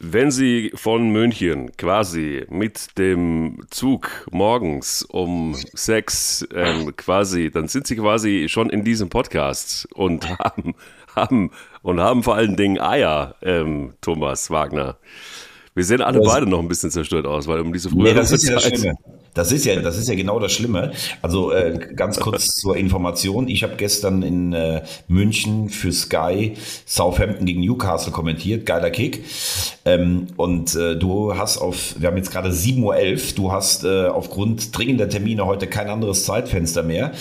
Wenn Sie von München quasi mit dem Zug morgens um sechs ähm, quasi, dann sind Sie quasi schon in diesem Podcast und haben, haben und haben vor allen Dingen Eier, ähm, Thomas Wagner. Wir sehen alle das, beide noch ein bisschen zerstört aus, weil um diese frühe nee, das ist ja das Schlimme. Das ist ja, das ist ja genau das Schlimme. Also äh, ganz kurz zur Information: Ich habe gestern in äh, München für Sky Southampton gegen Newcastle kommentiert, geiler Kick. Ähm, und äh, du hast auf, wir haben jetzt gerade 7.11 Uhr, du hast äh, aufgrund dringender Termine heute kein anderes Zeitfenster mehr.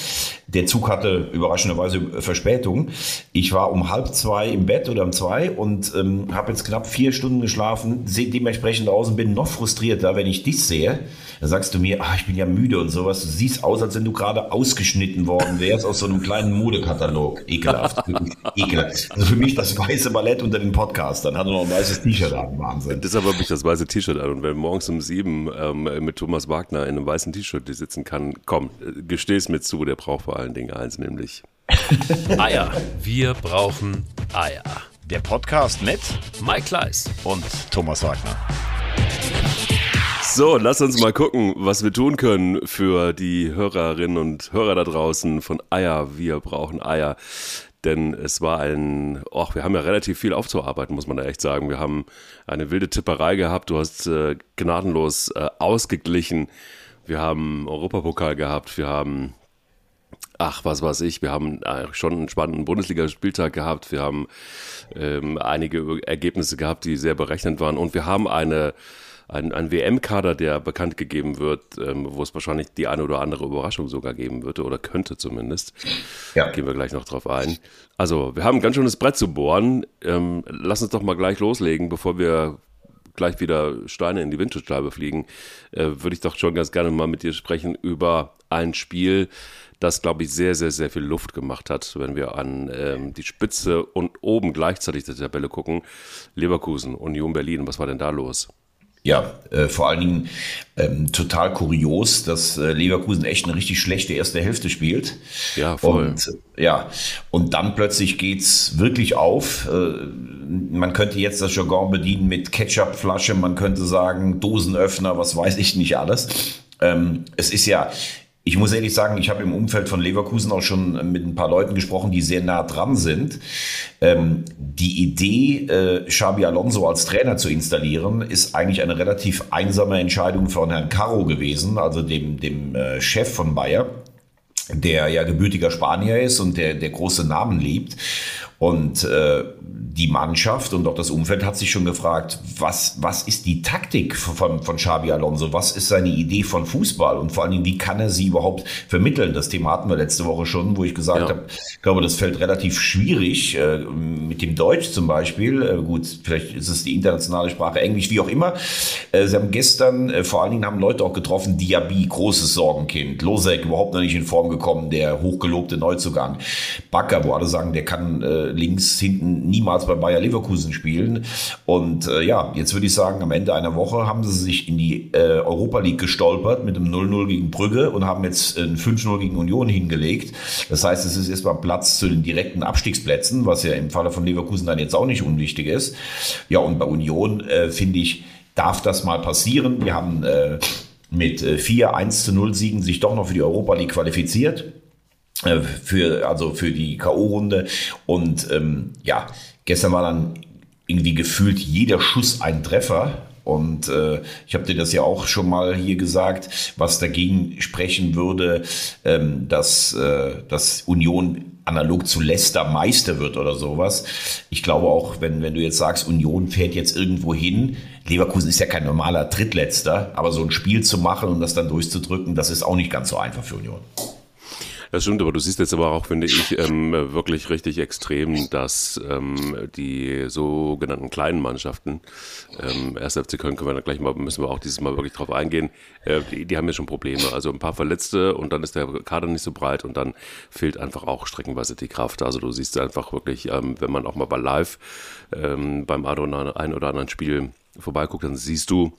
Der Zug hatte überraschenderweise Verspätung. Ich war um halb zwei im Bett oder um zwei und ähm, habe jetzt knapp vier Stunden geschlafen, sehe dementsprechend aus und bin noch frustrierter, wenn ich dich sehe. Da sagst du mir, ah, ich bin ja müde und sowas. Du siehst aus, als wenn du gerade ausgeschnitten worden wärst aus so einem kleinen Modekatalog. Ekelhaft. Ekelhaft. Also für mich das weiße Ballett unter den Podcastern. Hat er noch ein weißes T-Shirt an. Wahnsinn. Deshalb habe ich das weiße T-Shirt an. Und wenn morgens um sieben ähm, mit Thomas Wagner in einem weißen T-Shirt sitzen kann, komm, gesteh es mir zu, der braucht vor allen Dingen eins, nämlich Eier. Wir brauchen Eier. Der Podcast mit Mike Kleiss und Thomas Wagner. So, lass uns mal gucken, was wir tun können für die Hörerinnen und Hörer da draußen von Eier. Wir brauchen Eier. Denn es war ein, ach, wir haben ja relativ viel aufzuarbeiten, muss man da echt sagen. Wir haben eine wilde Tipperei gehabt. Du hast äh, gnadenlos äh, ausgeglichen. Wir haben Europapokal gehabt. Wir haben ach, was weiß ich, wir haben äh, schon einen spannenden Bundesligaspieltag gehabt, wir haben ähm, einige Ergebnisse gehabt, die sehr berechnend waren und wir haben eine ein, ein WM-Kader, der bekannt gegeben wird, ähm, wo es wahrscheinlich die eine oder andere Überraschung sogar geben würde oder könnte zumindest. Ja. Gehen wir gleich noch drauf ein. Also, wir haben ein ganz schönes Brett zu bohren. Ähm, lass uns doch mal gleich loslegen, bevor wir gleich wieder Steine in die Windschutzscheibe fliegen, äh, würde ich doch schon ganz gerne mal mit dir sprechen über ein Spiel, das, glaube ich, sehr, sehr, sehr viel Luft gemacht hat, wenn wir an ähm, die Spitze und oben gleichzeitig der Tabelle gucken. Leverkusen, Union Berlin, was war denn da los? Ja, äh, vor allen Dingen ähm, total kurios, dass äh, Leverkusen echt eine richtig schlechte erste Hälfte spielt. Ja, voll. Und, äh, ja, und dann plötzlich geht's wirklich auf. Äh, man könnte jetzt das Jargon bedienen mit Ketchupflasche, man könnte sagen Dosenöffner, was weiß ich nicht alles. Ähm, es ist ja ich muss ehrlich sagen, ich habe im Umfeld von Leverkusen auch schon mit ein paar Leuten gesprochen, die sehr nah dran sind. Ähm, die Idee, äh, Xabi Alonso als Trainer zu installieren, ist eigentlich eine relativ einsame Entscheidung von Herrn Caro gewesen, also dem, dem äh, Chef von Bayer der ja gebürtiger Spanier ist und der, der große Namen liebt. Und äh, die Mannschaft und auch das Umfeld hat sich schon gefragt, was, was ist die Taktik von, von Xabi Alonso? Was ist seine Idee von Fußball? Und vor allen Dingen, wie kann er sie überhaupt vermitteln? Das Thema hatten wir letzte Woche schon, wo ich gesagt ja. habe, ich glaube, das fällt relativ schwierig äh, mit dem Deutsch zum Beispiel. Äh, gut, vielleicht ist es die internationale Sprache, Englisch, wie auch immer. Äh, sie haben gestern, äh, vor allen Dingen haben Leute auch getroffen, Diaby, großes Sorgenkind. Losek überhaupt noch nicht in Form gekommen, der hochgelobte Neuzugang. Bakker, wo alle sagen, der kann äh, links hinten niemals bei Bayer Leverkusen spielen. Und äh, ja, jetzt würde ich sagen, am Ende einer Woche haben sie sich in die äh, Europa League gestolpert mit einem 0-0 gegen Brügge und haben jetzt ein 5-0 gegen Union hingelegt. Das heißt, es ist erstmal Platz zu den direkten Abstiegsplätzen, was ja im Falle von Leverkusen dann jetzt auch nicht unwichtig ist. Ja, und bei Union äh, finde ich, darf das mal passieren. Wir haben äh, mit äh, 4 1 zu 0 Siegen sich doch noch für die Europa League qualifiziert. Äh, für, also für die K.O.-Runde. Und ähm, ja, gestern war dann irgendwie gefühlt jeder Schuss ein Treffer. Und äh, ich habe dir das ja auch schon mal hier gesagt, was dagegen sprechen würde, ähm, dass, äh, dass Union analog zu Leicester Meister wird oder sowas. Ich glaube auch, wenn, wenn du jetzt sagst, Union fährt jetzt irgendwo hin, Leverkusen ist ja kein normaler Drittletzter, aber so ein Spiel zu machen und das dann durchzudrücken, das ist auch nicht ganz so einfach für Union. Das stimmt, aber du siehst jetzt aber auch, finde ich, ähm, wirklich richtig extrem, dass ähm, die sogenannten kleinen Mannschaften, ähm, 1. FC Köln können wir dann gleich mal, müssen wir auch dieses Mal wirklich drauf eingehen, äh, die, die haben ja schon Probleme. Also ein paar Verletzte und dann ist der Kader nicht so breit und dann fehlt einfach auch streckenweise die Kraft. Also du siehst einfach wirklich, ähm, wenn man auch mal bei Live ähm, beim ein oder anderen Spiel vorbeiguckt, dann siehst du,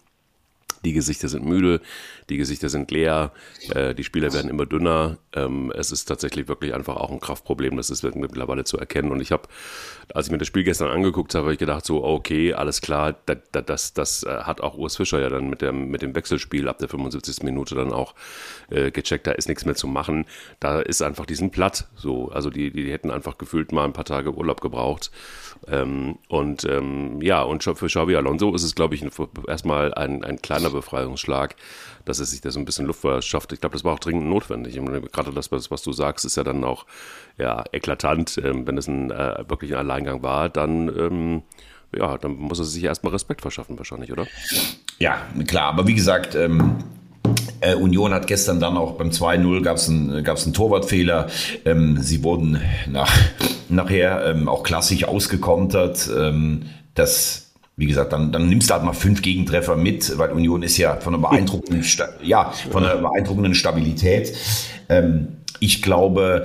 Die Gesichter sind müde, die Gesichter sind leer, äh, die Spieler werden immer dünner. Ähm, es ist tatsächlich wirklich einfach auch ein Kraftproblem, das ist mittlerweile zu erkennen. Und ich habe, als ich mir das Spiel gestern angeguckt habe, habe ich gedacht, so, okay, alles klar, das, das, das äh, hat auch Urs Fischer ja dann mit dem, mit dem Wechselspiel ab der 75. Minute dann auch äh, gecheckt, da ist nichts mehr zu machen. Da ist einfach diesen platt. So, also die, die hätten einfach gefühlt mal ein paar Tage Urlaub gebraucht. Ähm, und ähm, ja, und für Xavi Alonso ist es, glaube ich, erstmal ein, ein kleiner Befreiungsschlag, dass er sich da so ein bisschen Luft verschafft. Ich glaube, das war auch dringend notwendig. Und gerade das, was du sagst, ist ja dann auch ja, eklatant. Ähm, wenn es ein äh, wirklich ein Alleingang war, dann ähm, ja, dann muss er sich erstmal Respekt verschaffen, wahrscheinlich, oder? Ja, klar, aber wie gesagt, ähm, äh, Union hat gestern dann auch beim 2-0 gab es einen, einen Torwartfehler. Ähm, sie wurden nach, nachher ähm, auch klassisch ausgekontert. Ähm, das wie gesagt, dann, dann nimmst du halt mal fünf Gegentreffer mit, weil Union ist ja von einer beeindruckenden, ja, von einer beeindruckenden Stabilität. Ähm, ich glaube,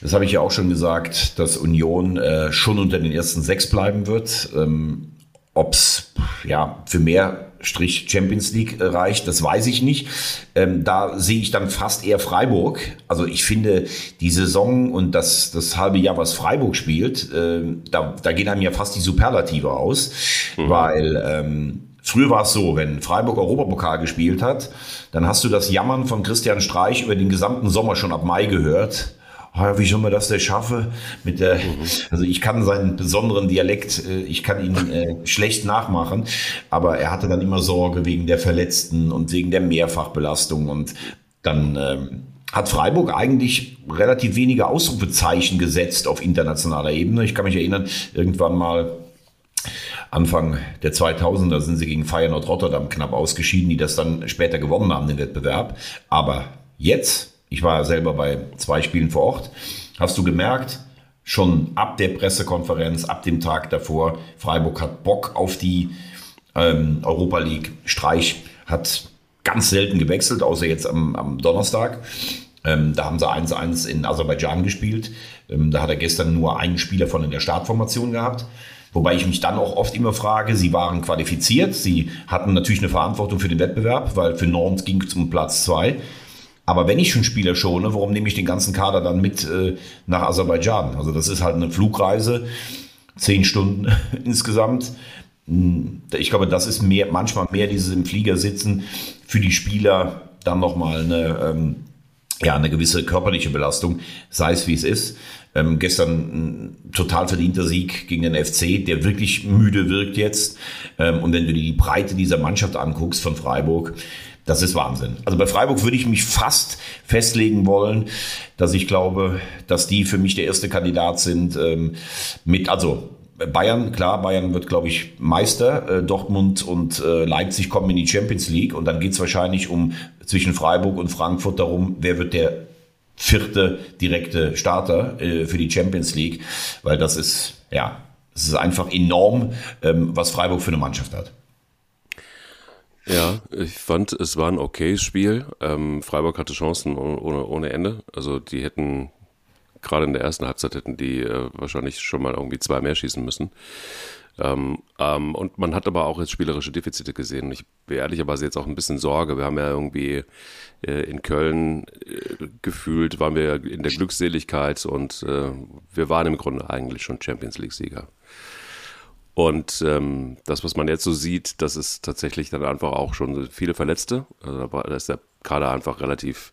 das habe ich ja auch schon gesagt, dass Union äh, schon unter den ersten sechs bleiben wird. Ähm, Ob es ja, für mehr Strich Champions League äh, reicht, das weiß ich nicht. Ähm, da sehe ich dann fast eher Freiburg. Also ich finde, die Saison und das, das halbe Jahr, was Freiburg spielt, äh, da, da gehen einem ja fast die Superlative aus, mhm. weil ähm, Früher war es so, wenn Freiburg Europapokal gespielt hat, dann hast du das Jammern von Christian Streich über den gesamten Sommer schon ab Mai gehört wie soll man das denn schaffen? Mit der, mhm. also ich kann seinen besonderen Dialekt, äh, ich kann ihn äh, schlecht nachmachen, aber er hatte dann immer Sorge wegen der Verletzten und wegen der Mehrfachbelastung und dann ähm, hat Freiburg eigentlich relativ wenige Ausrufezeichen gesetzt auf internationaler Ebene. Ich kann mich erinnern, irgendwann mal Anfang der 2000er sind sie gegen Feyenoord Rotterdam knapp ausgeschieden, die das dann später gewonnen haben, den Wettbewerb. Aber jetzt ich war selber bei zwei Spielen vor Ort, hast du gemerkt, schon ab der Pressekonferenz, ab dem Tag davor, Freiburg hat Bock auf die ähm, Europa League. Streich hat ganz selten gewechselt, außer jetzt am, am Donnerstag. Ähm, da haben sie 1-1 in Aserbaidschan gespielt. Ähm, da hat er gestern nur einen Spieler von in der Startformation gehabt. Wobei ich mich dann auch oft immer frage, sie waren qualifiziert, sie hatten natürlich eine Verantwortung für den Wettbewerb, weil für Nantes ging es um Platz zwei. Aber wenn ich schon Spieler schone, warum nehme ich den ganzen Kader dann mit äh, nach Aserbaidschan? Also das ist halt eine Flugreise, zehn Stunden insgesamt. Hm, ich glaube, das ist mehr, manchmal mehr dieses im Flieger sitzen für die Spieler dann nochmal eine, ähm, ja, eine gewisse körperliche Belastung, sei es wie es ist. Ähm, gestern ein total verdienter Sieg gegen den FC, der wirklich müde wirkt jetzt. Ähm, und wenn du dir die Breite dieser Mannschaft anguckst von Freiburg, das ist Wahnsinn. Also bei Freiburg würde ich mich fast festlegen wollen, dass ich glaube, dass die für mich der erste Kandidat sind ähm, mit, also Bayern, klar, Bayern wird, glaube ich, Meister. Äh, Dortmund und äh, Leipzig kommen in die Champions League und dann geht es wahrscheinlich um zwischen Freiburg und Frankfurt darum, wer wird der vierte direkte Starter äh, für die Champions League, weil das ist, ja, es ist einfach enorm, ähm, was Freiburg für eine Mannschaft hat. Ja, ich fand, es war ein okayes Spiel. Ähm, Freiburg hatte Chancen ohne, ohne Ende. Also die hätten, gerade in der ersten Halbzeit hätten die äh, wahrscheinlich schon mal irgendwie zwei mehr schießen müssen. Ähm, ähm, und man hat aber auch jetzt spielerische Defizite gesehen. Ich bin ehrlicherweise jetzt auch ein bisschen Sorge. Wir haben ja irgendwie äh, in Köln äh, gefühlt, waren wir in der Glückseligkeit und äh, wir waren im Grunde eigentlich schon Champions League-Sieger. Und ähm, das, was man jetzt so sieht, das ist tatsächlich dann einfach auch schon viele Verletzte. Also da ist der Kader einfach relativ,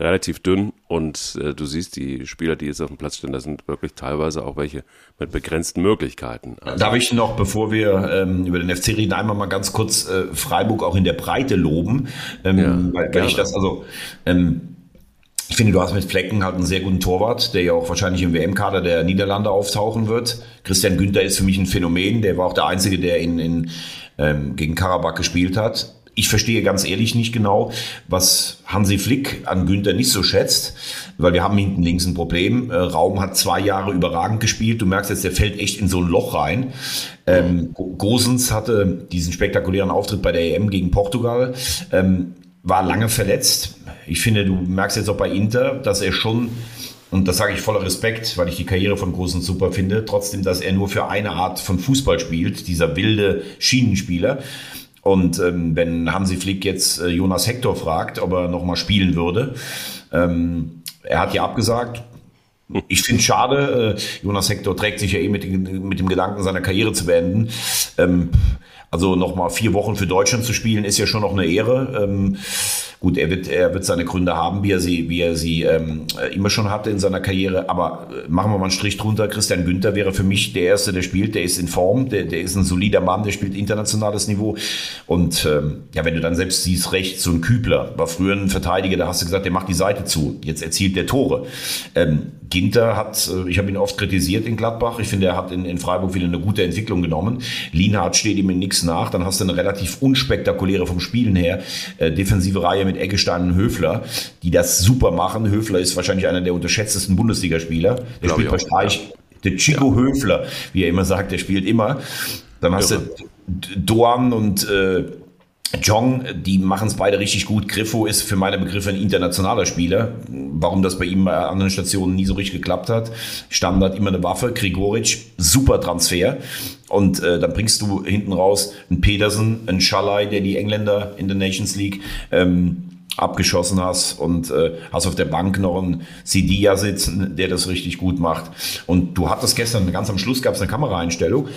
relativ dünn. Und äh, du siehst, die Spieler, die jetzt auf dem Platz stehen, da sind wirklich teilweise auch welche mit begrenzten Möglichkeiten. Also, Darf ich noch, bevor wir ähm, über den FC reden, einmal mal ganz kurz äh, Freiburg auch in der Breite loben? Ähm, ja, weil, weil ich das, also ähm, ich finde, du hast mit Flecken halt einen sehr guten Torwart, der ja auch wahrscheinlich im WM-Kader der Niederlande auftauchen wird. Christian Günther ist für mich ein Phänomen. Der war auch der Einzige, der in, in, ähm, gegen Karabakh gespielt hat. Ich verstehe ganz ehrlich nicht genau, was Hansi Flick an Günther nicht so schätzt, weil wir haben hinten links ein Problem. Äh, Raum hat zwei Jahre überragend gespielt. Du merkst jetzt, der fällt echt in so ein Loch rein. Ähm, Gosens hatte diesen spektakulären Auftritt bei der EM gegen Portugal. Ähm, war lange verletzt. Ich finde, du merkst jetzt auch bei Inter, dass er schon, und das sage ich voller Respekt, weil ich die Karriere von Großen super finde, trotzdem, dass er nur für eine Art von Fußball spielt, dieser wilde Schienenspieler. Und ähm, wenn Hansi Flick jetzt äh, Jonas Hector fragt, ob er nochmal spielen würde, ähm, er hat ja abgesagt. Ich finde es schade, äh, Jonas Hector trägt sich ja eh mit, mit dem Gedanken, seine Karriere zu beenden. Ähm, also nochmal vier Wochen für Deutschland zu spielen, ist ja schon noch eine Ehre. Ähm, Gut, er wird, er wird seine Gründe haben, wie er sie, wie er sie ähm, immer schon hatte in seiner Karriere. Aber äh, machen wir mal einen Strich drunter. Christian Günther wäre für mich der Erste, der spielt. Der ist in Form, der, der ist ein solider Mann, der spielt internationales Niveau. Und ähm, ja, wenn du dann selbst siehst, rechts, so ein Kübler war früher ein Verteidiger, da hast du gesagt, der macht die Seite zu. Jetzt erzielt der Tore. Ähm, Ginter hat, äh, ich habe ihn oft kritisiert in Gladbach. Ich finde, er hat in, in Freiburg wieder eine gute Entwicklung genommen. Lienhardt steht ihm in nichts nach. Dann hast du eine relativ unspektakuläre vom Spielen her äh, defensive Reihe mit Eggestein und Höfler, die das super machen. Höfler ist wahrscheinlich einer der unterschätztesten Bundesligaspieler. Der Glaube spielt bei Streich. Der Chico ja. Höfler, wie er immer sagt, der spielt immer. Dann hast Irre. du Doan und äh, Jong, die machen es beide richtig gut. Griffo ist für meine Begriffe ein internationaler Spieler. Warum das bei ihm bei anderen Stationen nie so richtig geklappt hat. Standard immer eine Waffe. Grigoric, super Transfer. Und äh, dann bringst du hinten raus einen Pedersen, einen Schalai, der die Engländer in der Nations League ähm, abgeschossen hast und äh, hast auf der Bank noch einen Sidia sitzen, der das richtig gut macht. Und du hattest gestern, ganz am Schluss gab es eine Kameraeinstellung.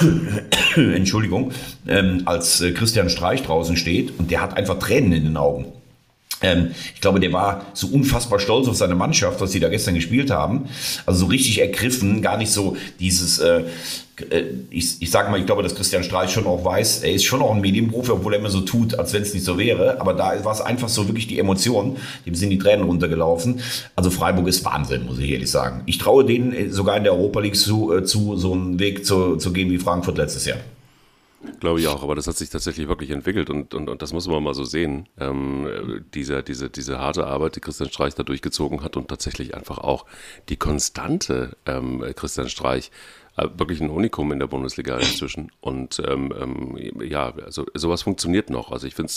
Entschuldigung, ähm, als äh, Christian Streich draußen steht und der hat einfach Tränen in den Augen. Ähm, ich glaube, der war so unfassbar stolz auf seine Mannschaft, was sie da gestern gespielt haben. Also so richtig ergriffen, gar nicht so dieses, äh, äh, ich, ich sage mal, ich glaube, dass Christian Streich schon auch weiß, er ist schon auch ein Medienprofi, obwohl er immer so tut, als wenn es nicht so wäre. Aber da war es einfach so wirklich die Emotion, dem sind die Tränen runtergelaufen. Also Freiburg ist Wahnsinn, muss ich ehrlich sagen. Ich traue denen äh, sogar in der Europa League zu, äh, zu so einen Weg zu, zu gehen wie Frankfurt letztes Jahr. Glaube ich auch, aber das hat sich tatsächlich wirklich entwickelt und, und, und das muss man mal so sehen. Ähm, diese, diese, diese harte Arbeit, die Christian Streich da durchgezogen hat und tatsächlich einfach auch die konstante ähm, Christian Streich, äh, wirklich ein Unikum in der Bundesliga inzwischen. Und ähm, ähm, ja, also sowas funktioniert noch. Also ich finde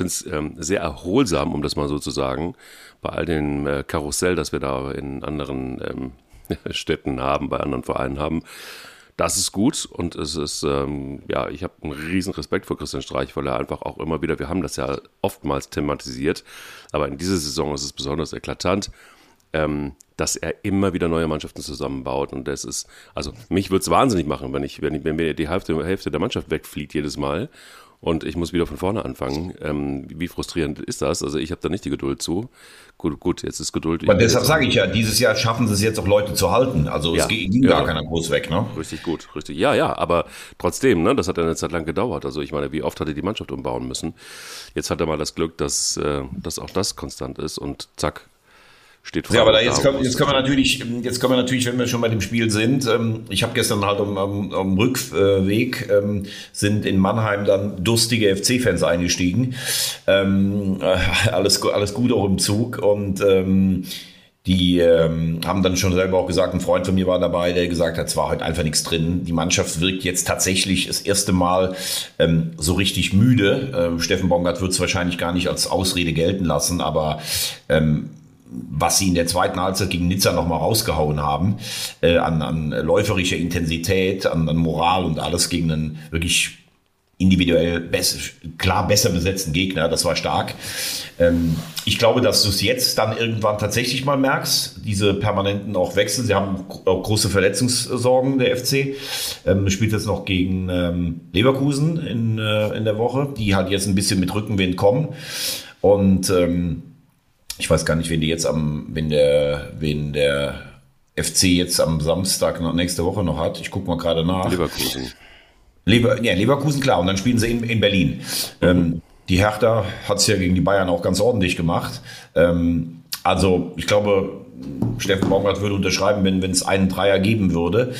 es ähm, sehr erholsam, um das mal so zu sagen, bei all dem äh, Karussell, das wir da in anderen ähm, Städten haben, bei anderen Vereinen haben das ist gut und es ist, ähm, ja, ich habe einen riesen Respekt vor Christian Streich, weil er einfach auch immer wieder, wir haben das ja oftmals thematisiert, aber in dieser Saison ist es besonders eklatant, ähm, dass er immer wieder neue Mannschaften zusammenbaut und das ist, also mich würde es wahnsinnig machen, wenn ich, wenn, ich, wenn mir die Hälfte, Hälfte der Mannschaft wegfliegt jedes Mal und ich muss wieder von vorne anfangen. Ähm, wie frustrierend ist das? Also ich habe da nicht die Geduld zu. Gut, gut, jetzt ist Geduld. Aber deshalb sage ich ja, dieses Jahr schaffen sie es jetzt auch Leute zu halten. Also ja, es ging ja, gar keiner groß weg, ne? Richtig gut, richtig. Ja, ja, aber trotzdem, ne, das hat eine Zeit lang gedauert. Also ich meine, wie oft hat er die Mannschaft umbauen müssen? Jetzt hat er mal das Glück, dass, äh, dass auch das konstant ist und zack, steht vor. Ja, aber da jetzt, können, jetzt können wir natürlich, jetzt können wir natürlich, wenn wir schon bei dem Spiel sind, ähm, ich habe gestern halt am, am, am Rückweg ähm, sind in Mannheim dann durstige FC-Fans eingestiegen. Ähm, äh, alles, alles gut auch im Zug und ähm, die ähm, haben dann schon selber auch gesagt, ein Freund von mir war dabei, der gesagt hat, es war heute einfach nichts drin. Die Mannschaft wirkt jetzt tatsächlich das erste Mal ähm, so richtig müde. Ähm, Steffen Bongard wird es wahrscheinlich gar nicht als Ausrede gelten lassen, aber ähm, was sie in der zweiten Halbzeit gegen Nizza nochmal rausgehauen haben, äh, an, an läuferischer Intensität, an, an Moral und alles gegen einen wirklich individuell besser, klar besser besetzten Gegner. Das war stark. Ähm, ich glaube, dass du es jetzt dann irgendwann tatsächlich mal merkst, diese permanenten auch Wechsel. Sie haben auch große Verletzungssorgen, der FC. Ähm, spielt jetzt noch gegen ähm, Leverkusen in, äh, in der Woche, die halt jetzt ein bisschen mit Rückenwind kommen. Und ähm, ich weiß gar nicht, wen die jetzt am, wenn der, wen der FC jetzt am Samstag noch, nächste Woche noch hat. Ich gucke mal gerade nach. Leverkusen. Lever, ja, Leverkusen, klar. Und dann spielen sie in, in Berlin. Mhm. Ähm, die Hertha hat es ja gegen die Bayern auch ganz ordentlich gemacht. Ähm, also ich glaube, Steffen Baumgart würde unterschreiben, wenn es einen Dreier geben würde.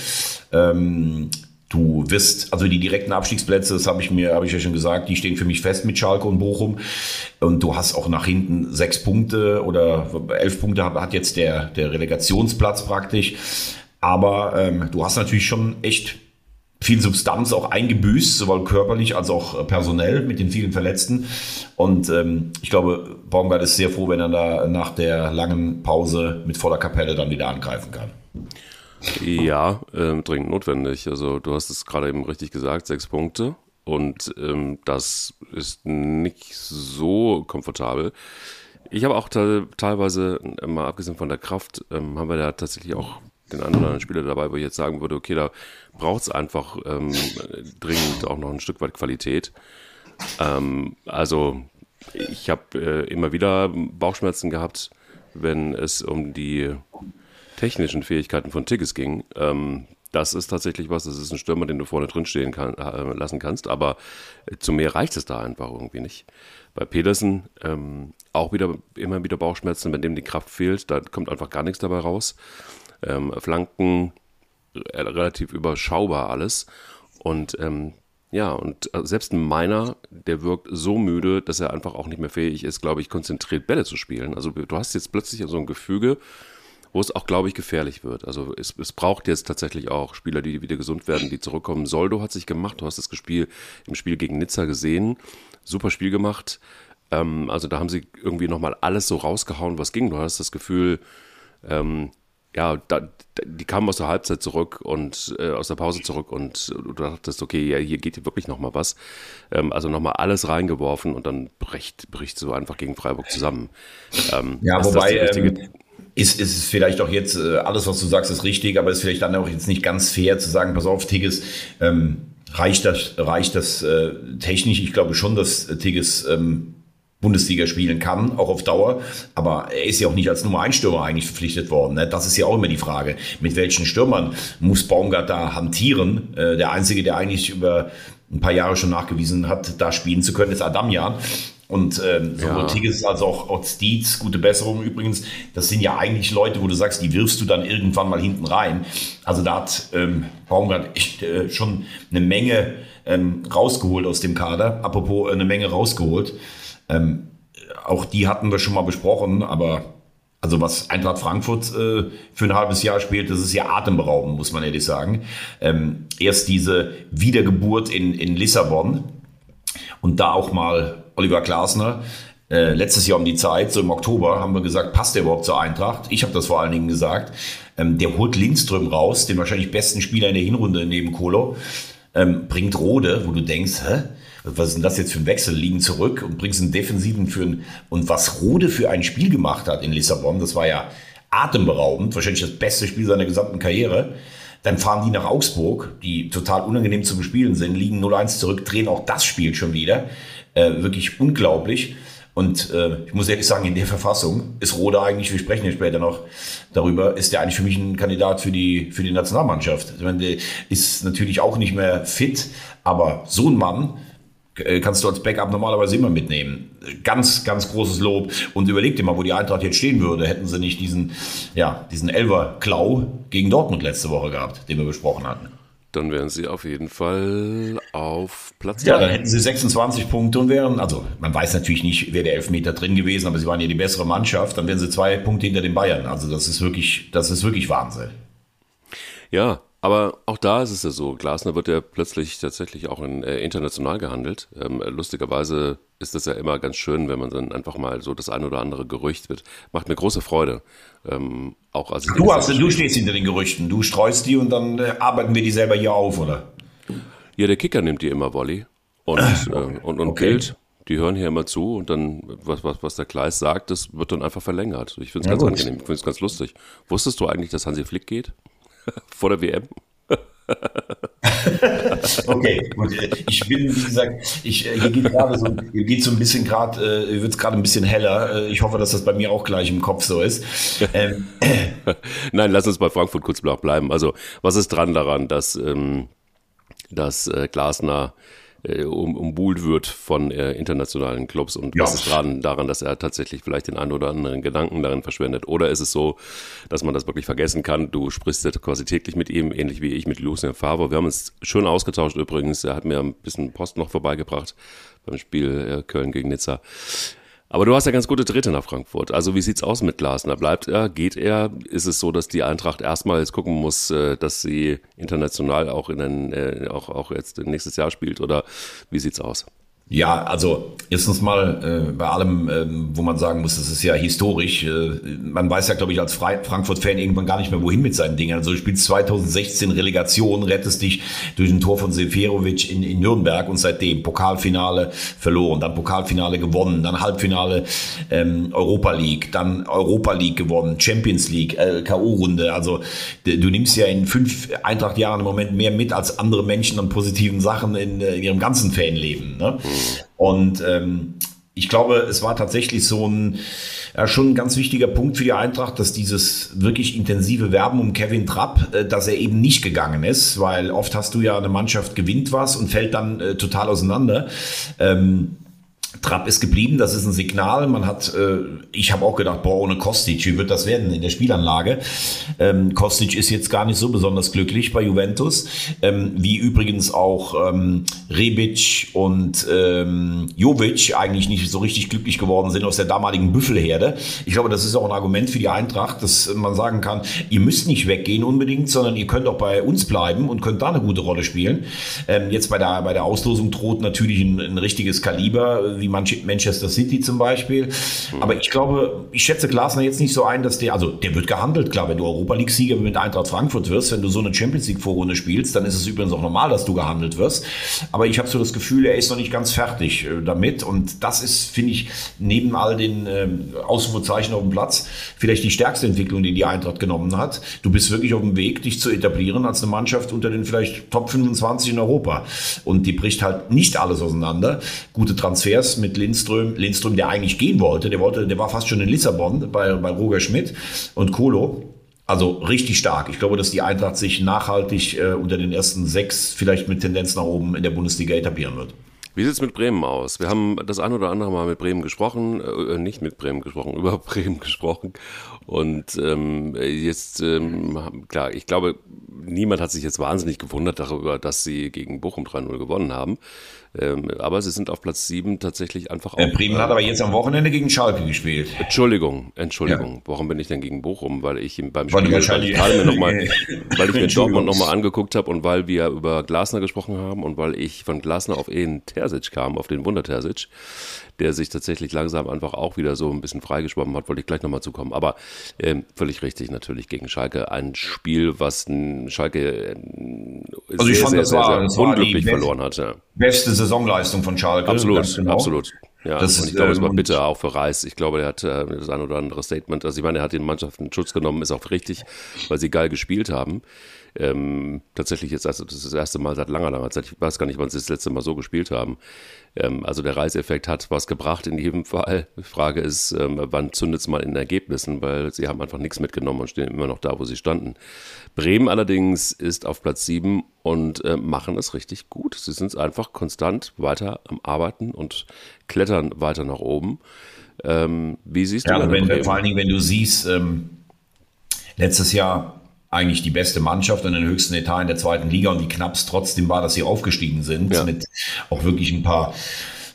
Ähm, Du wirst, also die direkten Abstiegsplätze, das habe ich mir, habe ich ja schon gesagt, die stehen für mich fest mit Schalke und Bochum. Und du hast auch nach hinten sechs Punkte oder elf Punkte hat jetzt der, der Relegationsplatz praktisch. Aber ähm, du hast natürlich schon echt viel Substanz auch eingebüßt, sowohl körperlich als auch personell mit den vielen Verletzten. Und ähm, ich glaube, Baumgart ist sehr froh, wenn er da nach der langen Pause mit voller Kapelle dann wieder angreifen kann. Ja, äh, dringend notwendig. Also du hast es gerade eben richtig gesagt, sechs Punkte. Und ähm, das ist nicht so komfortabel. Ich habe auch teilweise, mal abgesehen von der Kraft, ähm, haben wir da tatsächlich auch den einen oder anderen Spieler dabei, wo ich jetzt sagen würde, okay, da braucht es einfach ähm, dringend auch noch ein Stück weit Qualität. Ähm, also ich habe äh, immer wieder Bauchschmerzen gehabt, wenn es um die technischen Fähigkeiten von Tigges ging. Ähm, das ist tatsächlich was, das ist ein Stürmer, den du vorne drin stehen kann, äh, lassen kannst, aber zu mehr reicht es da einfach irgendwie nicht. Bei Pedersen ähm, auch wieder immer wieder Bauchschmerzen, wenn dem die Kraft fehlt, da kommt einfach gar nichts dabei raus. Ähm, Flanken äh, relativ überschaubar alles und ähm, ja, und äh, selbst ein Miner, der wirkt so müde, dass er einfach auch nicht mehr fähig ist, glaube ich, konzentriert Bälle zu spielen. Also du hast jetzt plötzlich so ein Gefüge, wo es auch, glaube ich, gefährlich wird. Also es, es braucht jetzt tatsächlich auch Spieler, die wieder gesund werden, die zurückkommen. Soldo hat sich gemacht, du hast das Spiel im Spiel gegen Nizza gesehen. Super Spiel gemacht. Ähm, also da haben sie irgendwie nochmal alles so rausgehauen, was ging. Du hast das Gefühl, ähm, ja, da, die kamen aus der Halbzeit zurück und äh, aus der Pause zurück und du dachtest, okay, ja, hier geht wirklich nochmal was. Ähm, also nochmal alles reingeworfen und dann bricht, bricht so einfach gegen Freiburg zusammen. Ähm, ja, wobei ähm, ist, ist es vielleicht auch jetzt, äh, alles was du sagst, ist richtig, aber ist vielleicht dann auch jetzt nicht ganz fair zu sagen, pass auf, Tigges, ähm, reicht das, reicht das äh, technisch? Ich glaube schon, dass Tigges ähm, Bundesliga spielen kann, auch auf Dauer. Aber er ist ja auch nicht als Nummer 1 Stürmer eigentlich verpflichtet worden. Ne? Das ist ja auch immer die Frage. Mit welchen Stürmern muss Baumgart da hantieren? Äh, der Einzige, der eigentlich über ein paar Jahre schon nachgewiesen hat, da spielen zu können, ist Adamian. Und ähm, sowohl ja. Tigges als auch, auch Steeds, gute Besserung übrigens, das sind ja eigentlich Leute, wo du sagst, die wirfst du dann irgendwann mal hinten rein. Also da hat ähm, Baumgart echt äh, schon eine Menge ähm, rausgeholt aus dem Kader. Apropos äh, eine Menge rausgeholt. Ähm, auch die hatten wir schon mal besprochen, aber also was Eintracht Frankfurt äh, für ein halbes Jahr spielt, das ist ja atemberaubend, muss man ehrlich sagen. Ähm, erst diese Wiedergeburt in, in Lissabon und da auch mal Oliver Glasner. Äh, letztes Jahr um die Zeit, so im Oktober, haben wir gesagt, passt der überhaupt zur Eintracht? Ich habe das vor allen Dingen gesagt. Ähm, der holt Lindström raus, den wahrscheinlich besten Spieler in der Hinrunde neben Kolo. Ähm, bringt Rode, wo du denkst, hä? was ist denn das jetzt für ein Wechsel? Liegen zurück und bringst einen Defensiven für ein, und was Rode für ein Spiel gemacht hat in Lissabon, das war ja atemberaubend, wahrscheinlich das beste Spiel seiner gesamten Karriere. Dann fahren die nach Augsburg, die total unangenehm zu bespielen sind, liegen 0-1 zurück, drehen auch das Spiel schon wieder. Äh, wirklich unglaublich. Und äh, ich muss ehrlich sagen, in der Verfassung ist Rode eigentlich, wir sprechen ja später noch darüber, ist der eigentlich für mich ein Kandidat für die, für die Nationalmannschaft. Ich meine, der ist natürlich auch nicht mehr fit, aber so ein Mann, äh, kannst du als Backup normalerweise immer mitnehmen. Ganz, ganz großes Lob. Und überleg dir mal, wo die Eintracht jetzt stehen würde, hätten sie nicht diesen, ja, diesen Elver-Klau gegen Dortmund letzte Woche gehabt, den wir besprochen hatten. Dann wären sie auf jeden Fall auf Platz Ja, dann hätten sie 26 Punkte und wären, also man weiß natürlich nicht, wer der Elfmeter drin gewesen, aber sie waren ja die bessere Mannschaft, dann wären sie zwei Punkte hinter den Bayern. Also das ist wirklich, das ist wirklich Wahnsinn. Ja, aber auch da ist es ja so, Glasner wird ja plötzlich tatsächlich auch in, äh, international gehandelt. Ähm, lustigerweise ist das ja immer ganz schön, wenn man dann einfach mal so das ein oder andere Gerücht wird. Macht mir große Freude. Ähm, auch als du, hast, du stehst hinter den Gerüchten, du streust die und dann äh, arbeiten wir die selber hier auf, oder? Ja, der Kicker nimmt die immer Volley und, äh, und, und okay. Bild. Die hören hier immer zu und dann, was, was, was der Kleis sagt, das wird dann einfach verlängert. Ich finde es ja, ganz gut. angenehm, ich finde es ganz lustig. Wusstest du eigentlich, dass Hansi Flick geht? vor der WM. okay, gut. Ich bin, wie gesagt, ich, äh, hier geht gerade so, hier geht so ein bisschen gerade, äh, wird es gerade ein bisschen heller. Äh, ich hoffe, dass das bei mir auch gleich im Kopf so ist. Ähm. Nein, lass uns bei Frankfurt kurz bleiben. Also, was ist dran daran, dass, ähm, dass äh, Glasner äh, um, umbuhlt wird von äh, internationalen Clubs und ja. was ist dran daran, dass er tatsächlich vielleicht den einen oder anderen Gedanken darin verschwendet? Oder ist es so, dass man das wirklich vergessen kann? Du sprichst ja quasi täglich mit ihm, ähnlich wie ich mit Lucien Favre. Wir haben uns schön ausgetauscht übrigens. Er hat mir ein bisschen Post noch vorbeigebracht beim Spiel äh, Köln gegen Nizza. Aber du hast ja ganz gute Dritte nach Frankfurt. Also wie sieht's aus mit Glasner? Bleibt er? Geht er? Ist es so, dass die Eintracht erstmal jetzt gucken muss, äh, dass sie international auch in den, äh, auch, auch jetzt nächstes Jahr spielt? Oder wie sieht's aus? Ja, also Erstens mal äh, bei allem, ähm, wo man sagen muss, das ist ja historisch. Äh, man weiß ja, glaube ich, als Frankfurt-Fan irgendwann gar nicht mehr, wohin mit seinen Dingen. Also du spielst 2016 Relegation, rettest dich durch ein Tor von Seferovic in, in Nürnberg und seitdem Pokalfinale verloren, dann Pokalfinale gewonnen, dann Halbfinale ähm, Europa League, dann Europa League gewonnen, Champions League, äh, K.O.-Runde. Also du nimmst ja in fünf Eintracht-Jahren im Moment mehr mit als andere Menschen an positiven Sachen in, äh, in ihrem ganzen Fanleben. Ne? Und ähm, ich glaube, es war tatsächlich so ein ja, schon ein ganz wichtiger Punkt für die Eintracht, dass dieses wirklich intensive Werben um Kevin Trapp, äh, dass er eben nicht gegangen ist, weil oft hast du ja eine Mannschaft gewinnt was und fällt dann äh, total auseinander. Ähm, Trapp ist geblieben, das ist ein Signal. Man hat, äh, ich habe auch gedacht, boah, ohne Kostic, wie wird das werden in der Spielanlage? Ähm, Kostic ist jetzt gar nicht so besonders glücklich bei Juventus, ähm, wie übrigens auch ähm, Rebic und ähm, Jovic eigentlich nicht so richtig glücklich geworden sind aus der damaligen Büffelherde. Ich glaube, das ist auch ein Argument für die Eintracht, dass man sagen kann, ihr müsst nicht weggehen unbedingt, sondern ihr könnt auch bei uns bleiben und könnt da eine gute Rolle spielen. Ähm, jetzt bei der, bei der Auslosung droht natürlich ein, ein richtiges Kaliber wie Manchester City zum Beispiel. Aber ich glaube, ich schätze Glasner jetzt nicht so ein, dass der, also der wird gehandelt, klar, wenn du Europa League-Sieger mit Eintracht Frankfurt wirst, wenn du so eine Champions League-Vorrunde spielst, dann ist es übrigens auch normal, dass du gehandelt wirst. Aber ich habe so das Gefühl, er ist noch nicht ganz fertig äh, damit. Und das ist, finde ich, neben all den äh, Ausrufezeichen auf dem Platz, vielleicht die stärkste Entwicklung, die die Eintracht genommen hat. Du bist wirklich auf dem Weg, dich zu etablieren als eine Mannschaft unter den vielleicht Top 25 in Europa. Und die bricht halt nicht alles auseinander. Gute Transfers, mit Lindström, Lindström, der eigentlich gehen wollte, der wollte, der war fast schon in Lissabon bei, bei Roger Schmidt und Kolo. Also richtig stark. Ich glaube, dass die Eintracht sich nachhaltig äh, unter den ersten sechs, vielleicht mit Tendenz nach oben in der Bundesliga etablieren wird. Wie sieht es mit Bremen aus? Wir haben das ein oder andere Mal mit Bremen gesprochen, äh, nicht mit Bremen gesprochen, über Bremen gesprochen. Und ähm, jetzt, ähm, klar, ich glaube, niemand hat sich jetzt wahnsinnig gewundert darüber, dass sie gegen Bochum 3-0 gewonnen haben. Ähm, aber sie sind auf Platz 7 tatsächlich einfach auch. Bremen hat aber jetzt am Wochenende gegen Schalke gespielt. Entschuldigung, Entschuldigung. Ja. Warum bin ich denn gegen Bochum? Weil ich beim Spiel, weil ich gerade mir noch mal, weil ich mir Dortmund nochmal angeguckt habe und weil wir über Glasner gesprochen haben und weil ich von Glasner auf Ehen Terzic kam, auf den Wunder Terzic der sich tatsächlich langsam einfach auch wieder so ein bisschen freigeschwommen hat, wollte ich gleich nochmal zukommen. Aber ähm, völlig richtig natürlich gegen Schalke. Ein Spiel, was ein Schalke äh, also sehr, fand, sehr, sehr, war, sehr unglücklich verloren hat. Ja. Beste Saisonleistung von Schalke. Absolut, genau. absolut. Ja, das und ich glaube, es war ähm, bitter auch für Reis. Ich glaube, er hat äh, das ein oder andere Statement. Also ich meine, er hat den Mannschaften Schutz genommen, ist auch richtig, weil sie geil gespielt haben. Ähm, tatsächlich jetzt, also das ist das erste Mal seit langer, langer Zeit, ich weiß gar nicht, wann sie das letzte Mal so gespielt haben. Ähm, also der Reiseffekt hat was gebracht in jedem Fall. Die Frage ist, ähm, wann zündet es mal in den Ergebnissen, weil sie haben einfach nichts mitgenommen und stehen immer noch da, wo sie standen. Bremen allerdings ist auf Platz 7 und äh, machen es richtig gut. Sie sind einfach konstant weiter am Arbeiten und klettern weiter nach oben. Ähm, wie siehst du ja, wenn, Bremen? Vor allen Dingen, wenn du siehst, ähm, letztes Jahr eigentlich die beste Mannschaft und den höchsten Etat in der zweiten Liga und wie knapp es trotzdem war, dass sie aufgestiegen sind, ja. mit auch wirklich ein paar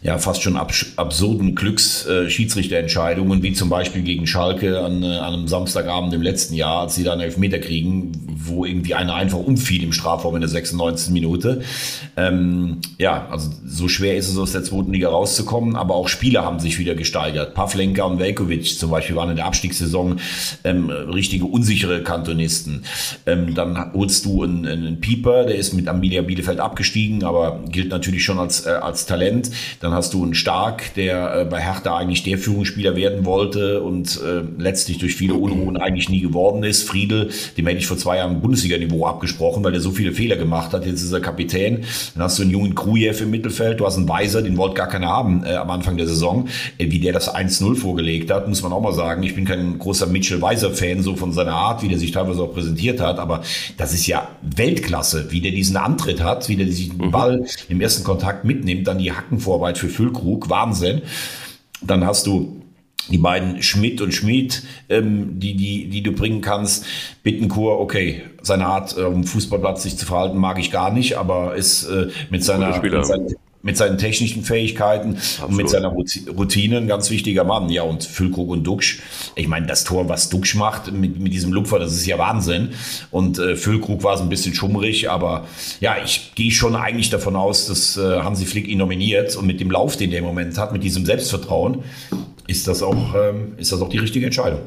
ja fast schon absurden Glücks-Schiedsrichterentscheidungen, äh, wie zum Beispiel gegen Schalke an, äh, an einem Samstagabend im letzten Jahr, als sie dann Elfmeter kriegen, wo irgendwie einer einfach umfiel im Strafraum in der 96. Minute. Ähm, ja, also so schwer ist es aus der zweiten Liga rauszukommen, aber auch Spieler haben sich wieder gesteigert. Pavlenka und Velkovic zum Beispiel waren in der Abstiegssaison ähm, richtige unsichere Kantonisten. Ähm, dann holst du einen, einen Pieper, der ist mit Amelia Bielefeld abgestiegen, aber gilt natürlich schon als, äh, als Talent. Dann dann hast du einen Stark, der äh, bei Hertha eigentlich der Führungsspieler werden wollte und äh, letztlich durch viele Unruhen eigentlich nie geworden ist. Friedel, dem hätte ich vor zwei Jahren Bundesliga-Niveau abgesprochen, weil er so viele Fehler gemacht hat. Jetzt ist er Kapitän. Dann hast du einen jungen Krujew im Mittelfeld. Du hast einen Weiser, den wollte gar keiner haben äh, am Anfang der Saison. Äh, wie der das 1-0 vorgelegt hat, muss man auch mal sagen. Ich bin kein großer Mitchell Weiser-Fan, so von seiner Art, wie der sich teilweise auch präsentiert hat. Aber das ist ja Weltklasse, wie der diesen Antritt hat, wie der sich den mhm. Ball im ersten Kontakt mitnimmt, dann die Hackenvorarbeit für Füllkrug, Wahnsinn. Dann hast du die beiden Schmidt und Schmied, ähm, die, die, die du bringen kannst. Bittenkur, okay, seine Art, um Fußballplatz sich zu verhalten, mag ich gar nicht, aber ist äh, mit seiner, mit seiner mit seinen technischen Fähigkeiten Absolut. und mit seiner Routine ein ganz wichtiger Mann. Ja, und Füllkrug und Duxch, ich meine, das Tor, was Duxch macht mit, mit diesem Lupfer, das ist ja Wahnsinn. Und äh, Füllkrug war es ein bisschen schummrig, aber ja, ich gehe schon eigentlich davon aus, dass äh, Hansi Flick ihn nominiert und mit dem Lauf, den der im Moment hat, mit diesem Selbstvertrauen, ist das auch, ähm, ist das auch die richtige Entscheidung.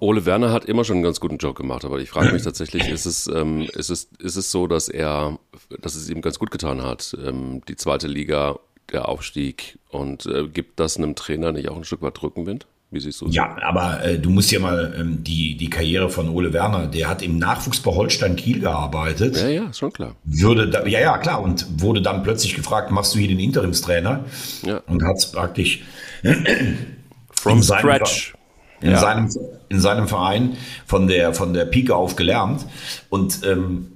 Ole Werner hat immer schon einen ganz guten Job gemacht, aber ich frage mich tatsächlich, ist es, ähm, ist, es, ist es so, dass er, dass es ihm ganz gut getan hat, ähm, die zweite Liga, der Aufstieg und äh, gibt das einem Trainer nicht auch ein Stück weit Rückenwind? Wie siehst du es? Ja, aber äh, du musst ja mal ähm, die, die Karriere von Ole Werner, der hat im Nachwuchs bei Holstein Kiel gearbeitet. Ja, ja, schon klar. Würde da, ja, ja, klar. Und wurde dann plötzlich gefragt, machst du hier den Interimstrainer? Ja. Und hat es praktisch From scratch in, ja. seinem, in seinem Verein von der, von der Pike auf gelernt. Und ähm,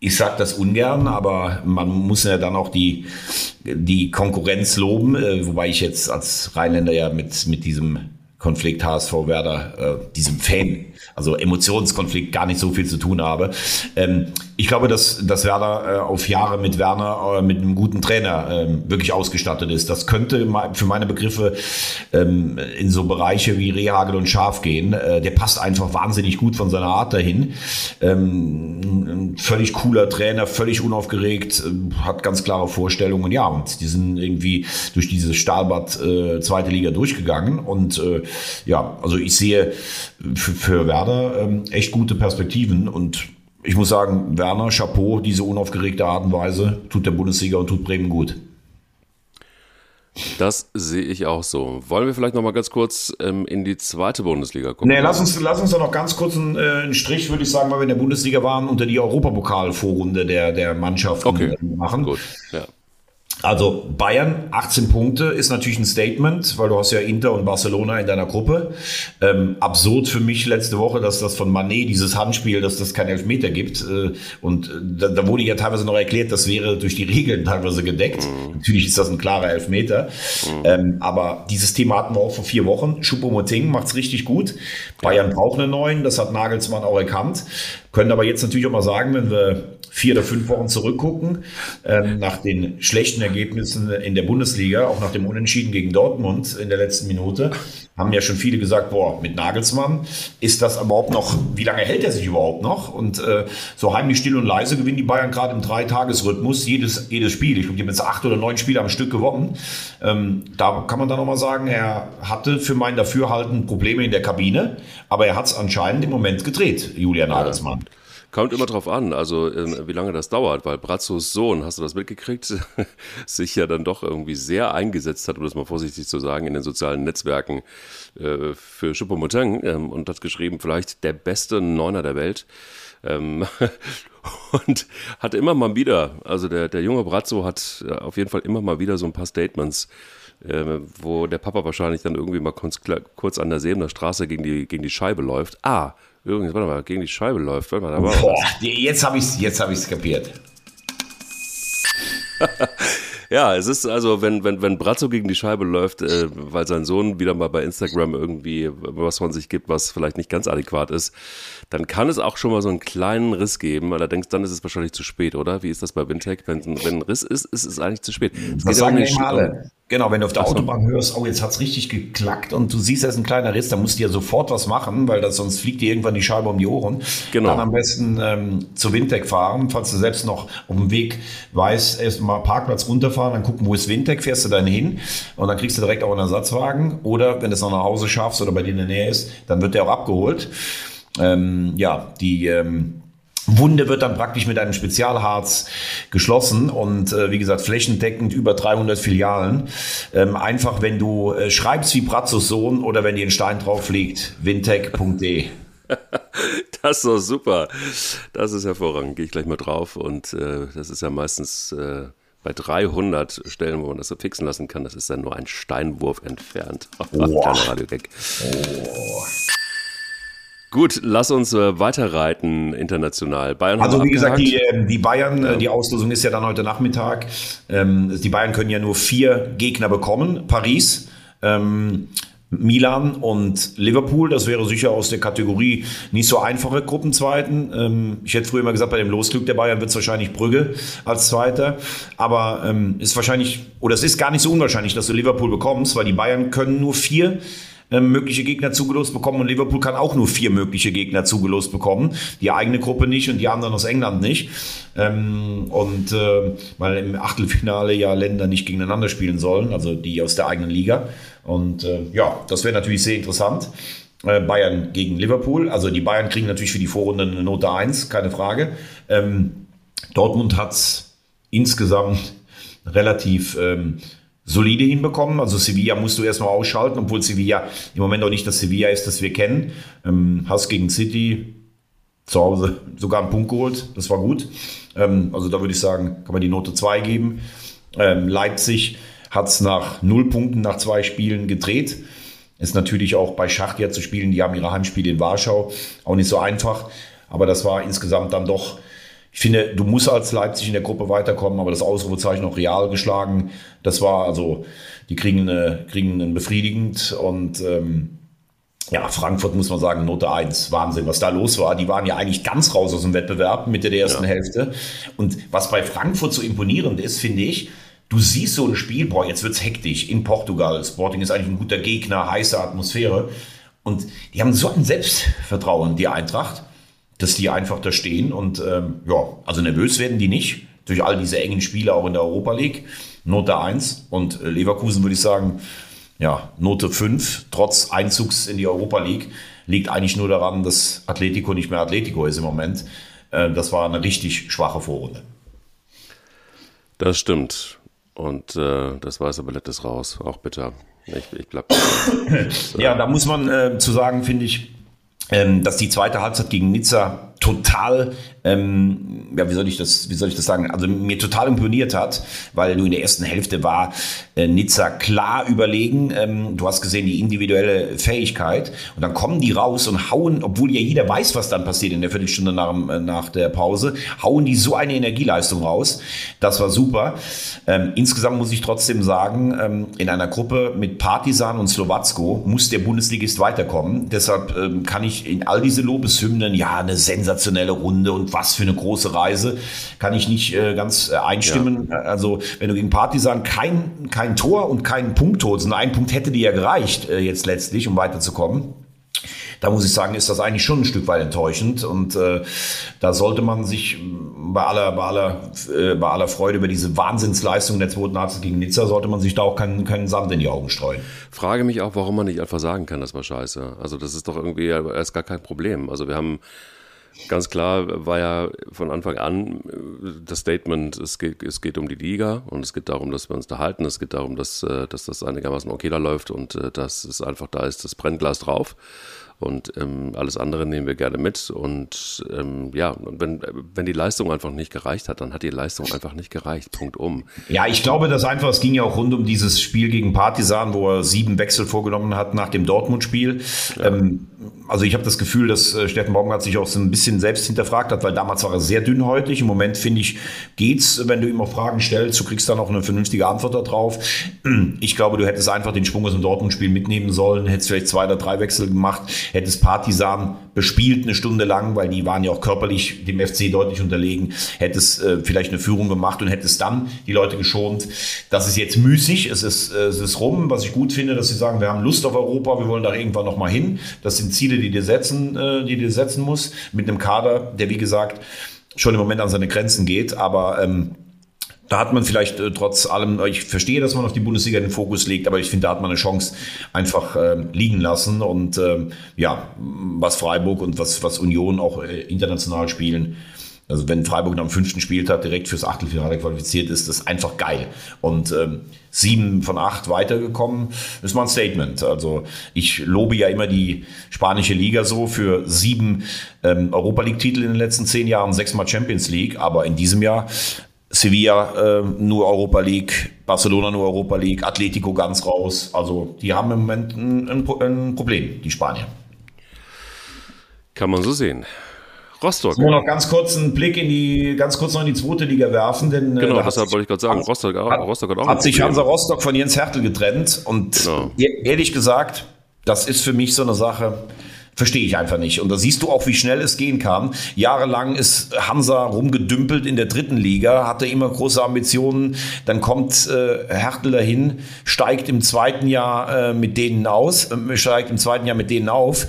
ich sage das ungern, aber man muss ja dann auch die, die Konkurrenz loben, äh, wobei ich jetzt als Rheinländer ja mit, mit diesem Konflikt HSV Werder, äh, diesem Fan, also Emotionskonflikt gar nicht so viel zu tun habe. Ähm, ich glaube, dass, dass Werder äh, auf Jahre mit Werner, äh, mit einem guten Trainer ähm, wirklich ausgestattet ist. Das könnte für meine Begriffe ähm, in so Bereiche wie Rehagel und Schaf gehen. Äh, der passt einfach wahnsinnig gut von seiner Art dahin. Ähm, völlig cooler Trainer, völlig unaufgeregt, äh, hat ganz klare Vorstellungen. Ja, und die sind irgendwie durch dieses Stahlbad äh, zweite Liga durchgegangen. Und ja, also ich sehe für, für Werder ähm, echt gute Perspektiven und ich muss sagen, Werner, Chapeau, diese unaufgeregte Art und Weise tut der Bundesliga und tut Bremen gut. Das sehe ich auch so. Wollen wir vielleicht noch mal ganz kurz ähm, in die zweite Bundesliga gucken? Nee, lass uns, lass uns da noch ganz kurz einen, äh, einen Strich, würde ich sagen, weil wir in der Bundesliga waren, unter die Europapokal-Vorrunde der, der Mannschaften okay. machen. Gut, ja. Also Bayern 18 Punkte ist natürlich ein Statement, weil du hast ja Inter und Barcelona in deiner Gruppe. Ähm, absurd für mich letzte Woche, dass das von Manet dieses Handspiel, dass das kein Elfmeter gibt. Äh, und äh, da, da, wurde ja teilweise noch erklärt, das wäre durch die Regeln teilweise gedeckt. Mhm. Natürlich ist das ein klarer Elfmeter. Mhm. Ähm, aber dieses Thema hatten wir auch vor vier Wochen. Choupo-Moting macht's richtig gut. Bayern braucht einen neuen, das hat Nagelsmann auch erkannt. Können aber jetzt natürlich auch mal sagen, wenn wir vier oder fünf Wochen zurückgucken, ähm, nach den schlechten Ergebnissen in der Bundesliga, auch nach dem Unentschieden gegen Dortmund in der letzten Minute, haben ja schon viele gesagt, boah, mit Nagelsmann ist das überhaupt noch, wie lange hält er sich überhaupt noch? Und äh, so heimlich still und leise gewinnen die Bayern gerade im Dreitagesrhythmus jedes, jedes Spiel. Ich glaube, die haben jetzt acht oder neun Spiele am Stück gewonnen. Ähm, da kann man dann nochmal sagen, er hatte für mein Dafürhalten Probleme in der Kabine, aber er hat es anscheinend im Moment gedreht, Julian Nagelsmann. Ja. Kommt immer drauf an, also ähm, wie lange das dauert, weil Brazzos Sohn, hast du das mitgekriegt, sich ja dann doch irgendwie sehr eingesetzt hat, um das mal vorsichtig zu sagen, in den sozialen Netzwerken äh, für Choupo-Moting ähm, und hat geschrieben, vielleicht der beste Neuner der Welt. Ähm, und hat immer mal wieder, also der, der junge Brazzo hat äh, auf jeden Fall immer mal wieder so ein paar Statements äh, wo der Papa wahrscheinlich dann irgendwie mal kurz, kurz an der Sebener Straße gegen die, gegen die Scheibe läuft. Ah, Übrigens, warte mal, gegen die Scheibe läuft. Warte mal, da war Boah, jetzt habe ich es jetzt hab ich's kapiert. ja, es ist also, wenn, wenn, wenn Brazzo gegen die Scheibe läuft, äh, weil sein Sohn wieder mal bei Instagram irgendwie was von sich gibt, was vielleicht nicht ganz adäquat ist, dann kann es auch schon mal so einen kleinen Riss geben. Allerdings dann ist es wahrscheinlich zu spät, oder? Wie ist das bei Wintech? Wenn, wenn ein Riss ist, ist es eigentlich zu spät. Es das sagen ja immer alle. Genau, wenn du auf der Autobahn hörst, oh, jetzt hat's richtig geklackt und du siehst, da ist ein kleiner Riss, dann musst du ja sofort was machen, weil das, sonst fliegt dir irgendwann die Scheibe um die Ohren. Genau. Dann am besten ähm, zu Wintec fahren, falls du selbst noch auf dem Weg weißt, erst mal Parkplatz runterfahren, dann gucken, wo ist Wintec, fährst du dann hin und dann kriegst du direkt auch einen Ersatzwagen oder wenn du es noch nach Hause schaffst oder bei dir in der Nähe ist, dann wird der auch abgeholt. Ähm, ja, die ähm, Wunde wird dann praktisch mit einem Spezialharz geschlossen und äh, wie gesagt flächendeckend über 300 Filialen. Ähm, einfach, wenn du äh, schreibst wie Bratzos Sohn oder wenn dir ein Stein drauf liegt, wintech.de. Das ist doch super. Das ist hervorragend. Gehe ich gleich mal drauf. Und äh, das ist ja meistens äh, bei 300 Stellen, wo man das so fixen lassen kann. Das ist dann nur ein Steinwurf entfernt. Oh. Radio weg. Oh. Gut, lass uns äh, weiterreiten international. Bayern also wie gesagt, die, ähm, die Bayern, äh, ja. die Auslosung ist ja dann heute Nachmittag. Ähm, die Bayern können ja nur vier Gegner bekommen. Paris, ähm, Milan und Liverpool. Das wäre sicher aus der Kategorie nicht so einfache Gruppenzweiten. Ähm, ich hätte früher immer gesagt, bei dem Losglück der Bayern wird es wahrscheinlich Brügge als Zweiter. Aber ähm, ist wahrscheinlich, oder es ist gar nicht so unwahrscheinlich, dass du Liverpool bekommst, weil die Bayern können nur vier mögliche Gegner zugelost bekommen und Liverpool kann auch nur vier mögliche Gegner zugelost bekommen. Die eigene Gruppe nicht und die anderen aus England nicht. Ähm, und äh, weil im Achtelfinale ja Länder nicht gegeneinander spielen sollen, also die aus der eigenen Liga. Und äh, ja, das wäre natürlich sehr interessant. Äh, Bayern gegen Liverpool. Also die Bayern kriegen natürlich für die Vorrunde eine Note 1, keine Frage. Ähm, Dortmund hat es insgesamt relativ ähm, solide hinbekommen. Also Sevilla musst du erstmal ausschalten, obwohl Sevilla im Moment auch nicht das Sevilla ist, das wir kennen. Ähm, Hass gegen City, zu Hause sogar einen Punkt geholt, das war gut. Ähm, also da würde ich sagen, kann man die Note 2 geben. Ähm, Leipzig hat es nach null Punkten nach zwei Spielen gedreht. Ist natürlich auch bei Schacht ja zu spielen, die haben ihre Heimspiele in Warschau, auch nicht so einfach. Aber das war insgesamt dann doch ich finde, du musst als Leipzig in der Gruppe weiterkommen, aber das Ausrufezeichen auch real geschlagen. Das war also, die kriegen, eine, kriegen einen befriedigend und ähm, ja, Frankfurt muss man sagen, Note 1. Wahnsinn, was da los war. Die waren ja eigentlich ganz raus aus dem Wettbewerb Mitte der ersten ja. Hälfte. Und was bei Frankfurt so imponierend ist, finde ich, du siehst so ein Spiel, boah, jetzt wird's hektisch in Portugal. Sporting ist eigentlich ein guter Gegner, heiße Atmosphäre. Und die haben so ein Selbstvertrauen, die Eintracht dass die einfach da stehen und ähm, ja, also nervös werden die nicht durch all diese engen Spiele auch in der Europa League. Note 1 und äh, Leverkusen würde ich sagen, ja, Note 5, trotz Einzugs in die Europa League, liegt eigentlich nur daran, dass Atletico nicht mehr Atletico ist im Moment. Äh, das war eine richtig schwache Vorrunde. Das stimmt. Und äh, das weiße Ballett ist raus, auch bitter. Ich, ich bleib, ja, da muss man äh, zu sagen, finde ich, ähm, dass die zweite Halbzeit gegen Nizza total, ähm, ja, wie soll ich das, wie soll ich das sagen? Also mir total imponiert hat, weil du in der ersten Hälfte war äh, Nizza klar überlegen. Ähm, du hast gesehen die individuelle Fähigkeit und dann kommen die raus und hauen, obwohl ja jeder weiß, was dann passiert in der Viertelstunde nach, äh, nach der Pause, hauen die so eine Energieleistung raus. Das war super. Ähm, insgesamt muss ich trotzdem sagen, ähm, in einer Gruppe mit Partisan und Slowacko muss der Bundesligist weiterkommen. Deshalb ähm, kann ich in all diese Lobeshymnen, ja, eine sensationelle Runde und was für eine große Reise, kann ich nicht äh, ganz äh, einstimmen. Ja. Also wenn du gegen Partisan kein, kein Tor und keinen Punkt holst, und ein Punkt hätte dir ja gereicht äh, jetzt letztlich, um weiterzukommen, da muss ich sagen, ist das eigentlich schon ein Stück weit enttäuschend. Und äh, da sollte man sich bei aller, bei, aller, äh, bei aller Freude über diese Wahnsinnsleistung der zweiten Halbzeit gegen Nizza, sollte man sich da auch keinen, keinen Sand in die Augen streuen. Frage mich auch, warum man nicht einfach sagen kann, das war scheiße. Also das ist doch irgendwie erst gar kein Problem. Also wir haben Ganz klar war ja von Anfang an äh, das Statement, es geht, es geht um die Liga und es geht darum, dass wir uns da halten. Es geht darum, dass, äh, dass das einigermaßen okay da läuft und äh, dass es einfach da ist, das Brennglas drauf. Und ähm, alles andere nehmen wir gerne mit. Und ähm, ja, wenn, wenn die Leistung einfach nicht gereicht hat, dann hat die Leistung einfach nicht gereicht. Punkt um. Ja, ich glaube, dass einfach, es ging ja auch rund um dieses Spiel gegen Partisan, wo er sieben Wechsel vorgenommen hat nach dem Dortmund-Spiel. Ja. Ähm, also ich habe das Gefühl, dass äh, Steffen Baumgart sich auch so ein bisschen selbst hinterfragt hat, weil damals war er sehr dünnhäutig. Im Moment finde ich, geht's, wenn du ihm auch Fragen stellst, du kriegst dann auch eine vernünftige Antwort darauf. Ich glaube, du hättest einfach den Schwung aus dem Dortmund-Spiel mitnehmen sollen, hättest vielleicht zwei oder drei Wechsel gemacht, hättest Partisan bespielt eine Stunde lang, weil die waren ja auch körperlich dem FC deutlich unterlegen, hättest äh, vielleicht eine Führung gemacht und hättest dann die Leute geschont. Das ist jetzt müßig, es ist, äh, es ist rum. Was ich gut finde, dass sie sagen, wir haben Lust auf Europa, wir wollen da irgendwann nochmal hin. Das sind Ziele, die dir setzen, äh, die dir setzen muss, mit einem Kader, der wie gesagt schon im Moment an seine Grenzen geht, aber ähm, da hat man vielleicht äh, trotz allem, ich verstehe, dass man auf die Bundesliga den Fokus legt, aber ich finde, da hat man eine Chance einfach äh, liegen lassen. Und ähm, ja, was Freiburg und was, was Union auch äh, international spielen, also wenn Freiburg am fünften Spieltag direkt fürs Achtelfinale qualifiziert ist, das ist einfach geil. Und ähm, sieben von acht weitergekommen, ist mal ein Statement. Also ich lobe ja immer die spanische Liga so für sieben ähm, Europa League-Titel in den letzten zehn Jahren, sechsmal Champions League, aber in diesem Jahr Sevilla äh, nur Europa League, Barcelona nur Europa League, Atletico ganz raus. Also die haben im Moment ein, ein, Problem, die Spanier. Kann man so sehen. Rostock. Nur noch ganz kurz einen Blick in die, ganz kurz noch in die zweite Liga werfen, denn äh, genau, deshalb wollte ich gerade sagen, Rostock, hat, Rostock hat auch hat sich Hansa Rostock von Jens Hertel getrennt und genau. ehrlich gesagt, Das ist für mich so eine Sache, Verstehe ich einfach nicht. Und da siehst du auch, wie schnell es gehen kann. Jahrelang ist Hansa rumgedümpelt in der dritten Liga, hatte immer große Ambitionen. Dann kommt äh, Hertel dahin, steigt im zweiten Jahr äh, mit denen aus, äh, steigt im zweiten Jahr mit denen auf.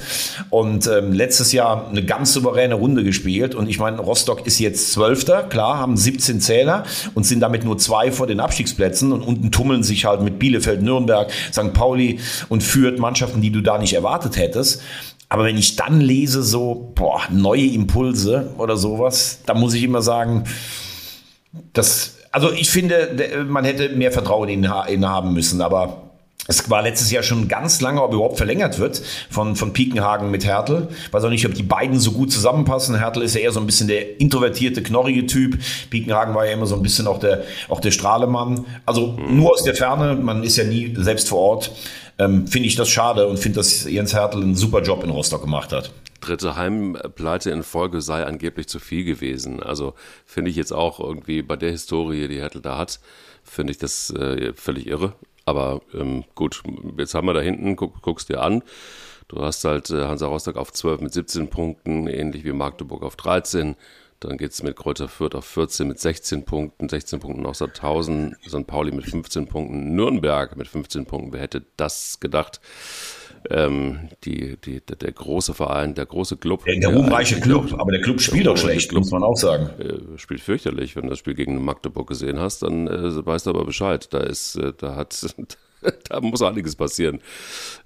Und ähm, letztes Jahr eine ganz souveräne Runde gespielt. Und ich meine, Rostock ist jetzt Zwölfter, klar, haben 17 Zähler und sind damit nur zwei vor den Abstiegsplätzen. Und unten tummeln sich halt mit Bielefeld, Nürnberg, St. Pauli und führt Mannschaften, die du da nicht erwartet hättest. Aber wenn ich dann lese, so, boah, neue Impulse oder sowas, da muss ich immer sagen, das, also ich finde, man hätte mehr Vertrauen in ihn haben müssen, aber es war letztes Jahr schon ganz lange, ob überhaupt verlängert wird von, von Piekenhagen mit Hertel. Weiß auch nicht, ob die beiden so gut zusammenpassen. Hertel ist ja eher so ein bisschen der introvertierte, knorrige Typ. Piekenhagen war ja immer so ein bisschen auch der, auch der Strahlemann. Also nur aus der Ferne, man ist ja nie selbst vor Ort ähm, finde ich das schade und finde, dass Jens Hertel einen super Job in Rostock gemacht hat. Dritte Heimpleite in Folge sei angeblich zu viel gewesen. Also finde ich jetzt auch irgendwie bei der Historie, die Hertel da hat, finde ich das äh, völlig irre. Aber ähm, gut, jetzt haben wir da hinten, guck, guckst dir an. Du hast halt äh, Hansa Rostock auf 12 mit 17 Punkten, ähnlich wie Magdeburg auf 13. Dann geht es mit Kräuter Fürth auf 14 mit 16 Punkten, 16 Punkten aus 1000, St. Pauli mit 15 Punkten, Nürnberg mit 15 Punkten. Wer hätte das gedacht? Ähm, die, die, der, große Verein, der große Club. Der, der ruhmreiche Club, aber der Club spielt doch schlecht, Club, muss man auch sagen. Äh, spielt fürchterlich. Wenn du das Spiel gegen Magdeburg gesehen hast, dann äh, weißt du aber Bescheid. Da ist, äh, da hat, da muss einiges passieren.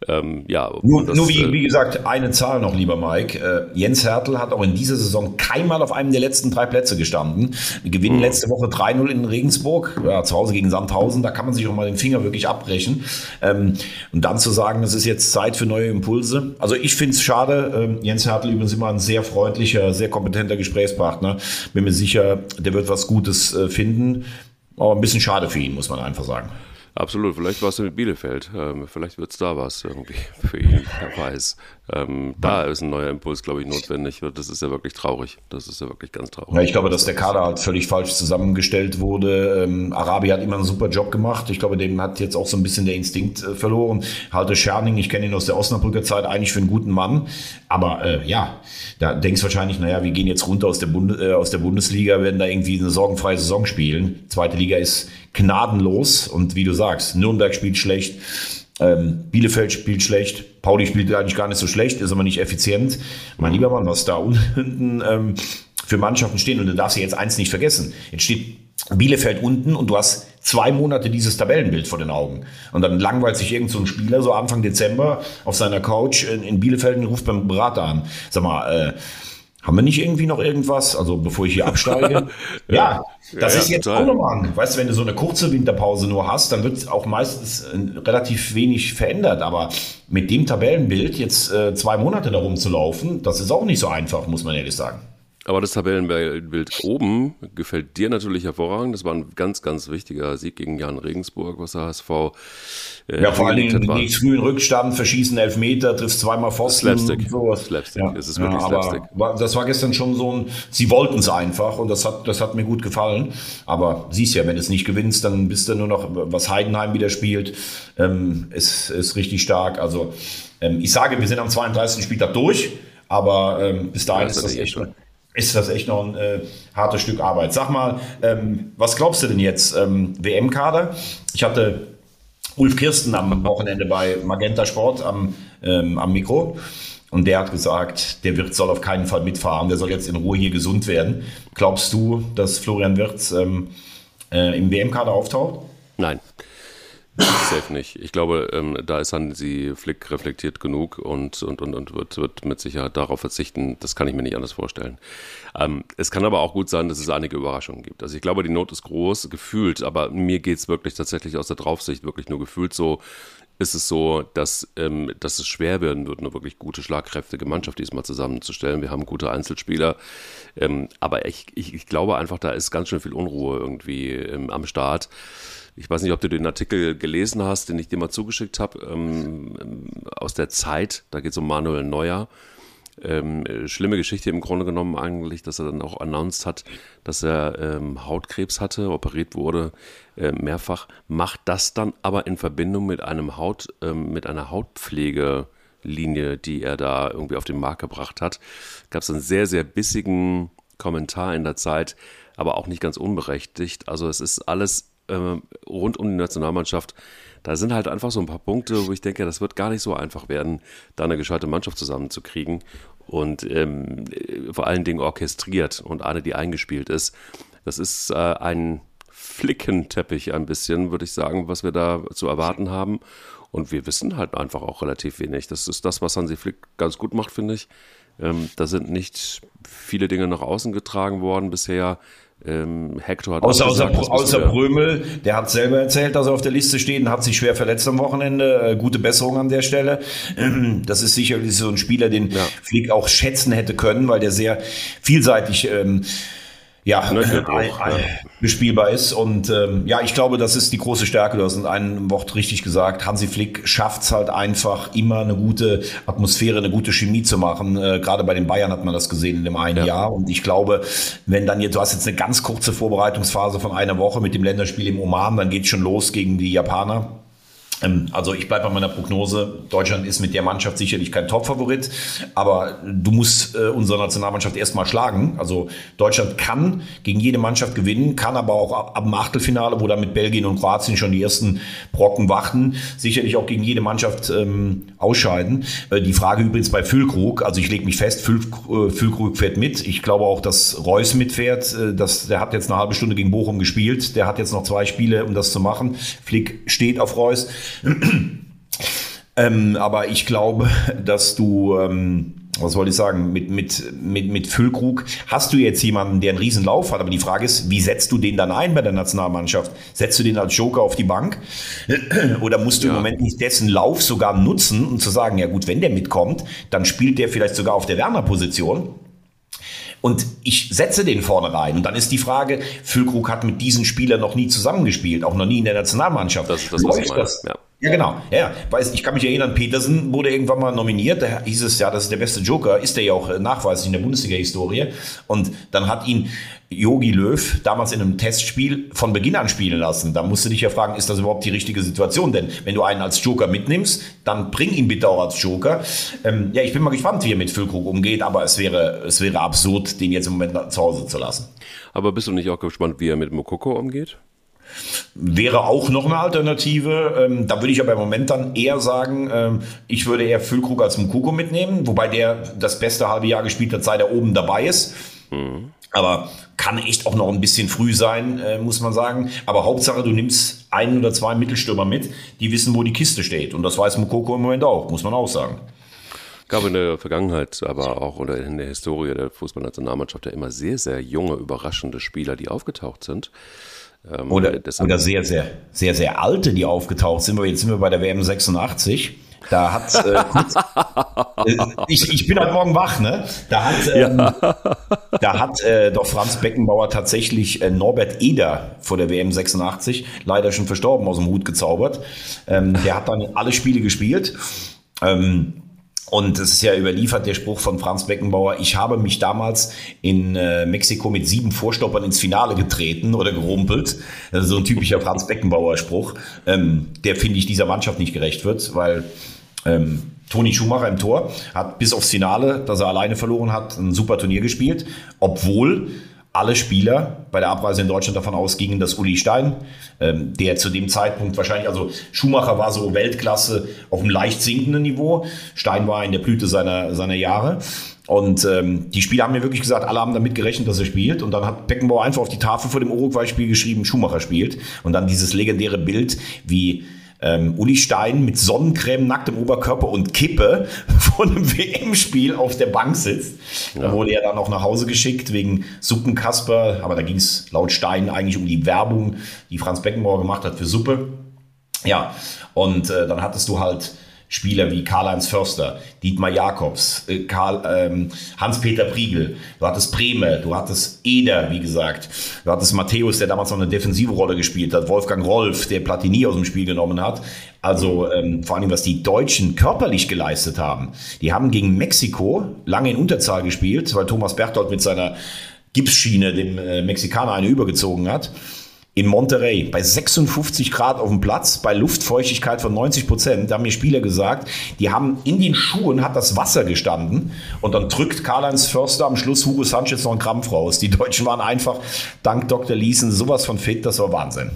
Ähm, ja, nur, das, nur wie, äh, wie, gesagt, eine Zahl noch, lieber Mike. Äh, Jens Hertel hat auch in dieser Saison keinmal auf einem der letzten drei Plätze gestanden. Wir gewinnen mhm. letzte Woche 3-0 in Regensburg, ja, zu Hause gegen Sandhausen. Da kann man sich auch mal den Finger wirklich abbrechen. Ähm, und dann zu sagen, es ist jetzt Zeit für neue Impulse. Also ich finde es schade. Ähm, Jens Hertel übrigens immer ein sehr freundlicher, sehr kompetenter Gesprächspartner. Bin mir sicher, der wird was Gutes äh, finden. Aber ein bisschen schade für ihn, muss man einfach sagen. Absolut, vielleicht war es mit Bielefeld. Ähm, vielleicht wird es da was irgendwie für ihn, wer weiß. Ähm, da ist ein neuer Impuls, glaube ich, notwendig. Das ist ja wirklich traurig. Das ist ja wirklich ganz traurig. Ja, ich glaube, dass der Kader halt völlig falsch zusammengestellt wurde. Ähm, Arabi hat immer einen super Job gemacht. Ich glaube, dem hat jetzt auch so ein bisschen der Instinkt äh, verloren. Halte Scherning, ich kenne ihn aus der Osnabrücker Zeit, eigentlich für einen guten Mann. Aber äh, ja, da denkst du wahrscheinlich, naja, wir gehen jetzt runter aus der, Bund äh, aus der Bundesliga, werden da irgendwie eine sorgenfreie Saison spielen. Zweite Liga ist gnadenlos und wie du sagst, Nürnberg spielt schlecht. Ähm, Bielefeld spielt schlecht, Pauli spielt eigentlich gar nicht so schlecht, ist aber nicht effizient. Mein lieber Mann, was da unten ähm, für Mannschaften stehen, und du darfst ja jetzt eins nicht vergessen. Jetzt steht Bielefeld unten und du hast zwei Monate dieses Tabellenbild vor den Augen. Und dann langweilt sich irgend so ein Spieler so Anfang Dezember auf seiner Couch in, in Bielefeld und ruft beim Berater an. Sag mal, äh, haben wir nicht irgendwie noch irgendwas? Also bevor ich hier absteige. ja, das ja, ist jetzt total. auch nochmal. Weißt du, wenn du so eine kurze Winterpause nur hast, dann wird auch meistens äh, relativ wenig verändert. Aber mit dem Tabellenbild jetzt äh, zwei Monate darum zu laufen, das ist auch nicht so einfach, muss man ehrlich sagen. Aber das Tabellenbild oben gefällt dir natürlich hervorragend. Das war ein ganz, ganz wichtiger Sieg gegen Jan Regensburg, was der HSV äh, Ja, vor allen Dingen nicht früh in Rückstand, verschießen Elfmeter, triffst zweimal Pfosten. Slapstick. Sowas. Slapstick. Ja. Es ist wirklich ja, Slapstick. War, das war gestern schon so ein, sie wollten es einfach und das hat, das hat mir gut gefallen. Aber siehst ja, wenn du es nicht gewinnst, dann bist du nur noch, was Heidenheim wieder spielt, ähm, ist, ist richtig stark. Also ähm, ich sage, wir sind am 32. Spieltag durch, aber ähm, bis dahin ja, ist das echt ist das echt noch ein äh, hartes Stück Arbeit. Sag mal, ähm, was glaubst du denn jetzt? Ähm, WM-Kader? Ich hatte Ulf Kirsten am Wochenende bei Magenta Sport am, ähm, am Mikro. Und der hat gesagt, der Wirt soll auf keinen Fall mitfahren, der soll jetzt in Ruhe hier gesund werden. Glaubst du, dass Florian Wirtz ähm, äh, im WM-Kader auftaucht? Nein. Safe nicht. Ich glaube, ähm, da ist Hansi Flick reflektiert genug und, und, und, und wird, wird mit Sicherheit darauf verzichten. Das kann ich mir nicht anders vorstellen. Ähm, es kann aber auch gut sein, dass es einige Überraschungen gibt. Also ich glaube, die Not ist groß, gefühlt, aber mir geht es wirklich tatsächlich aus der Draufsicht wirklich nur gefühlt so, ist es so, dass, ähm, dass es schwer werden wird, eine wirklich gute, schlagkräftige Mannschaft diesmal zusammenzustellen. Wir haben gute Einzelspieler, ähm, aber ich, ich, ich, glaube einfach, da ist ganz schön viel Unruhe irgendwie ähm, am Start. Ich weiß nicht, ob du den Artikel gelesen hast, den ich dir mal zugeschickt habe, ähm, aus der Zeit. Da geht es um Manuel Neuer. Ähm, schlimme Geschichte im Grunde genommen eigentlich, dass er dann auch announced hat, dass er ähm, Hautkrebs hatte, operiert wurde, äh, mehrfach, macht das dann aber in Verbindung mit einem Haut, ähm, mit einer Hautpflege Linie, die er da irgendwie auf den Markt gebracht hat. Gab es einen sehr, sehr bissigen Kommentar in der Zeit, aber auch nicht ganz unberechtigt. Also es ist alles äh, rund um die Nationalmannschaft. Da sind halt einfach so ein paar Punkte, wo ich denke, das wird gar nicht so einfach werden, da eine gescheite Mannschaft zusammenzukriegen und ähm, vor allen Dingen orchestriert und eine, die eingespielt ist. Das ist äh, ein Flickenteppich ein bisschen, würde ich sagen, was wir da zu erwarten haben. Und wir wissen halt einfach auch relativ wenig. Das ist das, was Hansi Flick ganz gut macht, finde ich. Ähm, da sind nicht viele Dinge nach außen getragen worden bisher. Ähm, Hector hat außer, gesagt, außer, außer Brömel, der hat selber erzählt, dass er auf der Liste steht und hat sich schwer verletzt am Wochenende. Äh, gute Besserung an der Stelle. Das ist sicherlich so ein Spieler, den ja. Flick auch schätzen hätte können, weil der sehr vielseitig ähm, ja, ne, ein, ein, bespielbar ist. Und ähm, ja, ich glaube, das ist die große Stärke. Du hast in einem Wort richtig gesagt. Hansi Flick schafft es halt einfach, immer eine gute Atmosphäre, eine gute Chemie zu machen. Äh, Gerade bei den Bayern hat man das gesehen in dem einen ja. Jahr. Und ich glaube, wenn dann jetzt, du hast jetzt eine ganz kurze Vorbereitungsphase von einer Woche mit dem Länderspiel im Oman, dann geht schon los gegen die Japaner. Ähm, also ich bleibe bei meiner Prognose. Deutschland ist mit der Mannschaft sicherlich kein Topfavorit, aber du musst äh, unsere Nationalmannschaft erstmal schlagen. Also Deutschland kann gegen jede Mannschaft gewinnen, kann aber auch ab, dem Achtelfinale, wo dann mit Belgien und Kroatien schon die ersten Brocken warten, sicherlich auch gegen jede Mannschaft ähm, ausscheiden. Äh, die Frage übrigens bei Füllkrug, also ich lege mich fest, äh, Füllkrug fährt mit. Ich glaube auch, dass Reus mitfährt. Äh, das, der hat jetzt eine halbe Stunde gegen Bochum gespielt. Der hat jetzt noch zwei Spiele, um das zu machen. Flick steht auf Reus. ähm, aber ich glaube, dass du, ähm, was wollte ich sagen, mit, mit, mit, mit Füllkrug hast du jetzt jemanden, der einen riesen Lauf hat. Aber die Frage ist, wie setzt du den dann ein bei der Nationalmannschaft? Setzt du den als Joker auf die Bank? Oder musst du ja. im Moment nicht dessen Lauf sogar nutzen und um zu sagen, ja gut, wenn der mitkommt, dann spielt der vielleicht sogar auf der Werner-Position? Und ich setze den vorne rein. Und dann ist die Frage, Füllkrug hat mit diesen Spielern noch nie zusammengespielt, auch noch nie in der Nationalmannschaft. Das ist das, meine. Das? Ja. Ja, genau. Ja, weiß, ich kann mich erinnern, Petersen wurde irgendwann mal nominiert. Da hieß es ja, das ist der beste Joker. Ist der ja auch äh, nachweislich in der Bundesliga-Historie. Und dann hat ihn Yogi Löw damals in einem Testspiel von Beginn an spielen lassen. Da musst du dich ja fragen, ist das überhaupt die richtige Situation? Denn wenn du einen als Joker mitnimmst, dann bring ihn bitte auch als Joker. Ähm, ja, ich bin mal gespannt, wie er mit Füllkrug umgeht, aber es wäre, es wäre absurd, den jetzt im Moment zu Hause zu lassen. Aber bist du nicht auch gespannt, wie er mit Mokoko umgeht? Wäre auch noch eine Alternative. Ähm, da würde ich aber im Moment dann eher sagen, ähm, ich würde eher Füllkrug als Mukoko mitnehmen, wobei der das beste halbe Jahr gespielt hat, seit er oben dabei ist. Mhm. Aber kann echt auch noch ein bisschen früh sein, äh, muss man sagen. Aber Hauptsache, du nimmst einen oder zwei Mittelstürmer mit, die wissen, wo die Kiste steht. Und das weiß Mukoko im Moment auch, muss man auch sagen gab in der Vergangenheit, aber auch oder in der Historie der Fußballnationalmannschaft ja immer sehr, sehr junge, überraschende Spieler, die aufgetaucht sind. Ähm, oder, oder sehr, sehr, sehr, sehr alte, die aufgetaucht sind. Jetzt sind wir bei der WM 86. Da hat äh, äh, ich, ich bin heute Morgen wach, ne? Da hat, ähm, ja. da hat äh, doch Franz Beckenbauer tatsächlich äh, Norbert Eder vor der WM 86, leider schon verstorben, aus dem Hut gezaubert. Ähm, der hat dann alle Spiele gespielt. Ähm, und es ist ja überliefert der Spruch von Franz Beckenbauer, ich habe mich damals in äh, Mexiko mit sieben Vorstoppern ins Finale getreten oder gerumpelt. Das ist so ein typischer Franz Beckenbauer Spruch, ähm, der, finde ich, dieser Mannschaft nicht gerecht wird, weil ähm, Toni Schumacher im Tor hat bis aufs Finale, das er alleine verloren hat, ein super Turnier gespielt, obwohl alle Spieler bei der Abreise in Deutschland davon ausgingen, dass Uli Stein, ähm, der zu dem Zeitpunkt wahrscheinlich, also Schumacher war so Weltklasse auf einem leicht sinkenden Niveau, Stein war in der Blüte seiner, seiner Jahre. Und ähm, die Spieler haben mir wirklich gesagt, alle haben damit gerechnet, dass er spielt. Und dann hat Beckenbauer einfach auf die Tafel vor dem Uruguay-Spiel geschrieben, Schumacher spielt. Und dann dieses legendäre Bild, wie ähm, Uli Stein mit Sonnencreme, nacktem Oberkörper und Kippe von einem WM-Spiel auf der Bank sitzt. Ja. Da wurde er dann auch nach Hause geschickt wegen Suppenkasper, aber da ging es laut Stein eigentlich um die Werbung, die Franz Beckenbauer gemacht hat für Suppe. Ja, und äh, dann hattest du halt Spieler wie Karl-Heinz Förster, Dietmar Jakobs, äh, ähm, Hans-Peter Priegel, du hattest Breme, du hattest Eder, wie gesagt, du hattest Matthäus, der damals noch eine defensive Rolle gespielt hat, Wolfgang Rolf, der Platini aus dem Spiel genommen hat. Also ähm, vor allem, was die Deutschen körperlich geleistet haben. Die haben gegen Mexiko lange in Unterzahl gespielt, weil Thomas Berthold mit seiner Gipsschiene dem äh, Mexikaner eine übergezogen hat in Monterrey bei 56 Grad auf dem Platz, bei Luftfeuchtigkeit von 90 Prozent. Da haben mir Spieler gesagt, die haben in den Schuhen hat das Wasser gestanden und dann drückt Karl-Heinz Förster am Schluss Hugo Sanchez noch einen Krampf raus. Die Deutschen waren einfach dank Dr. Liesen sowas von fit, das war Wahnsinn.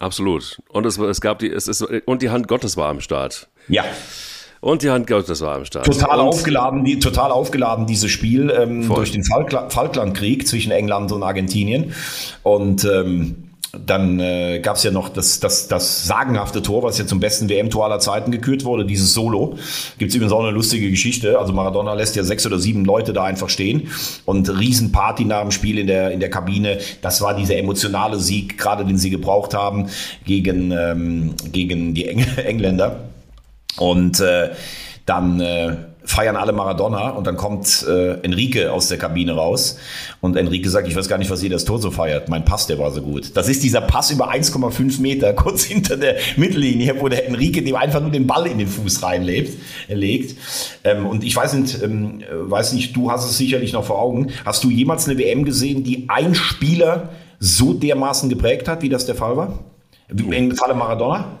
Absolut. Und es, es gab die, es ist, und die Hand Gottes war am Start. Ja. Und die Hand Gottes war am Start. Total und aufgeladen, die, total aufgeladen, dieses Spiel ähm, durch den Falkla Falklandkrieg zwischen England und Argentinien. Und ähm, dann äh, gab es ja noch das, das, das sagenhafte Tor, was ja zum besten WM-Tor aller Zeiten gekürt wurde, dieses Solo. Gibt es übrigens auch eine lustige Geschichte. Also Maradona lässt ja sechs oder sieben Leute da einfach stehen und Riesenparty nach dem Spiel in der, in der Kabine. Das war dieser emotionale Sieg, gerade den sie gebraucht haben gegen, ähm, gegen die Eng Engländer. Und äh, dann äh, feiern alle Maradona und dann kommt äh, Enrique aus der Kabine raus und Enrique sagt, ich weiß gar nicht, was ihr das Tor so feiert. Mein Pass, der war so gut. Das ist dieser Pass über 1,5 Meter, kurz hinter der Mittellinie, wo der Enrique dem einfach nur den Ball in den Fuß reinlegt. Legt. Ähm, und ich weiß nicht, ähm, weiß nicht, du hast es sicherlich noch vor Augen. Hast du jemals eine WM gesehen, die ein Spieler so dermaßen geprägt hat, wie das der Fall war? Im Falle Maradona?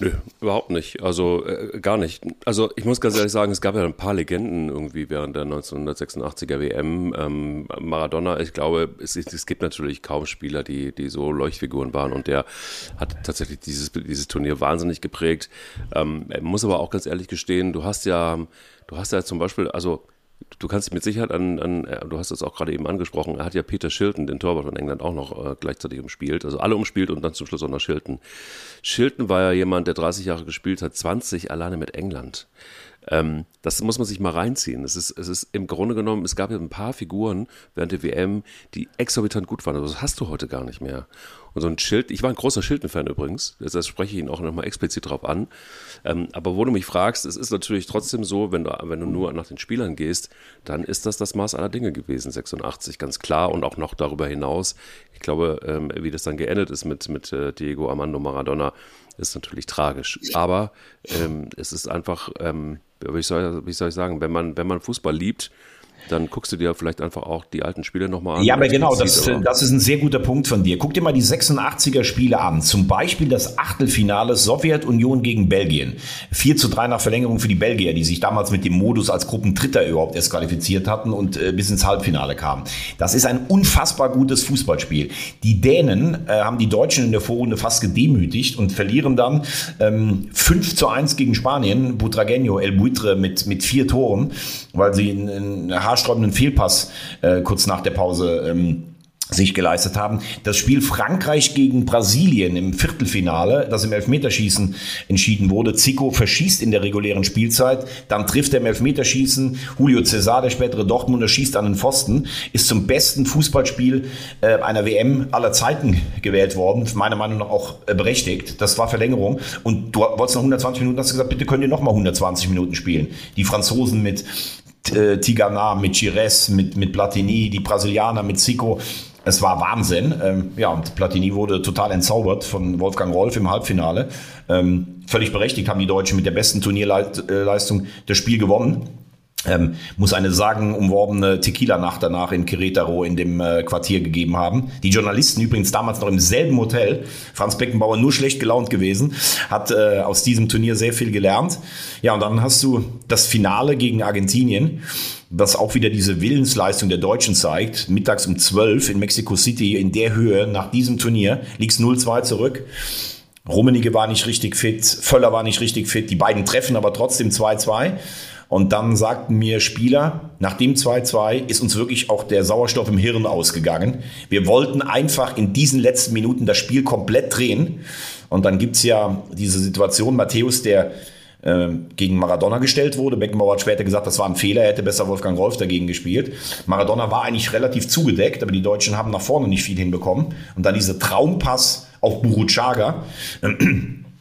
Nö, überhaupt nicht. Also äh, gar nicht. Also ich muss ganz ehrlich sagen, es gab ja ein paar Legenden irgendwie während der 1986er WM. Ähm, Maradona, ich glaube, es, es, gibt natürlich kaum Spieler, die, die so Leuchtfiguren waren und der hat tatsächlich dieses, dieses Turnier wahnsinnig geprägt. Ähm, muss aber auch ganz ehrlich gestehen, du hast ja, du hast ja zum Beispiel, also du kannst dich mit Sicherheit an, an, äh, du hast es auch gerade eben angesprochen, er hat ja Peter Shilton, den Torwart von England, auch noch äh, gleichzeitig umspielt. Also alle umspielt und dann zum Schluss auch noch Shilton. Shilton war ja jemand, der 30 Jahre gespielt hat, 20 alleine mit England. Ähm, das muss man sich mal reinziehen. Es ist, es ist im Grunde genommen, es gab ja ein paar Figuren während der WM, die exorbitant gut waren. Also das hast du heute gar nicht mehr. Und so ein Schild, ich war ein großer Schilden-Fan übrigens, deshalb spreche ich ihn auch nochmal explizit drauf an. Ähm, aber wo du mich fragst, es ist natürlich trotzdem so, wenn du, wenn du nur nach den Spielern gehst, dann ist das das Maß aller Dinge gewesen, 86, ganz klar und auch noch darüber hinaus. Ich glaube, ähm, wie das dann geendet ist mit, mit äh, Diego Armando Maradona, ist natürlich tragisch. Aber ähm, es ist einfach, ähm, wie, soll, ich sagen, wenn man, wenn man Fußball liebt, dann guckst du dir vielleicht einfach auch die alten Spiele nochmal an. Ja, aber genau, das, das ist ein sehr guter Punkt von dir. Guck dir mal die 86er Spiele an. Zum Beispiel das Achtelfinale Sowjetunion gegen Belgien. 4 zu 3 nach Verlängerung für die Belgier, die sich damals mit dem Modus als Gruppendritter überhaupt erst qualifiziert hatten und äh, bis ins Halbfinale kamen. Das ist ein unfassbar gutes Fußballspiel. Die Dänen äh, haben die Deutschen in der Vorrunde fast gedemütigt und verlieren dann ähm, 5 zu 1 gegen Spanien. Butragueño, El Buitre mit, mit vier Toren, weil sie in, in haarsträubenden Fehlpass äh, kurz nach der Pause ähm, sich geleistet haben. Das Spiel Frankreich gegen Brasilien im Viertelfinale, das im Elfmeterschießen entschieden wurde. Zico verschießt in der regulären Spielzeit, dann trifft er im Elfmeterschießen. Julio Cesar, der spätere Dortmunder, schießt an den Pfosten, ist zum besten Fußballspiel äh, einer WM aller Zeiten gewählt worden. Meiner Meinung nach auch äh, berechtigt. Das war Verlängerung. Und du wolltest noch 120 Minuten, hast gesagt, bitte könnt ihr noch mal 120 Minuten spielen. Die Franzosen mit äh, Tigana, mit Gires, mit, mit Platini, die Brasilianer mit Zico. Es war Wahnsinn. Ähm, ja, und Platini wurde total entzaubert von Wolfgang Rolf im Halbfinale. Ähm, völlig berechtigt haben die Deutschen mit der besten Turnierleistung das Spiel gewonnen ähm, muss eine sagenumworbene Tequila-Nacht danach in Querétaro in dem äh, Quartier gegeben haben. Die Journalisten übrigens damals noch im selben Hotel. Franz Beckenbauer nur schlecht gelaunt gewesen, hat äh, aus diesem Turnier sehr viel gelernt. Ja, und dann hast du das Finale gegen Argentinien, was auch wieder diese Willensleistung der Deutschen zeigt. Mittags um 12 in Mexico City in der Höhe nach diesem Turnier liegst 0-2 zurück. Rummenigge war nicht richtig fit, Völler war nicht richtig fit, die beiden treffen aber trotzdem 2-2. Und dann sagten mir Spieler, nach dem 2-2 ist uns wirklich auch der Sauerstoff im Hirn ausgegangen. Wir wollten einfach in diesen letzten Minuten das Spiel komplett drehen. Und dann gibt's ja diese Situation, Matthäus, der äh, gegen Maradona gestellt wurde. Beckenbauer hat später gesagt, das war ein Fehler, er hätte besser Wolfgang Rolf dagegen gespielt. Maradona war eigentlich relativ zugedeckt, aber die Deutschen haben nach vorne nicht viel hinbekommen. Und dann diese Traumpass auf Buruchaga.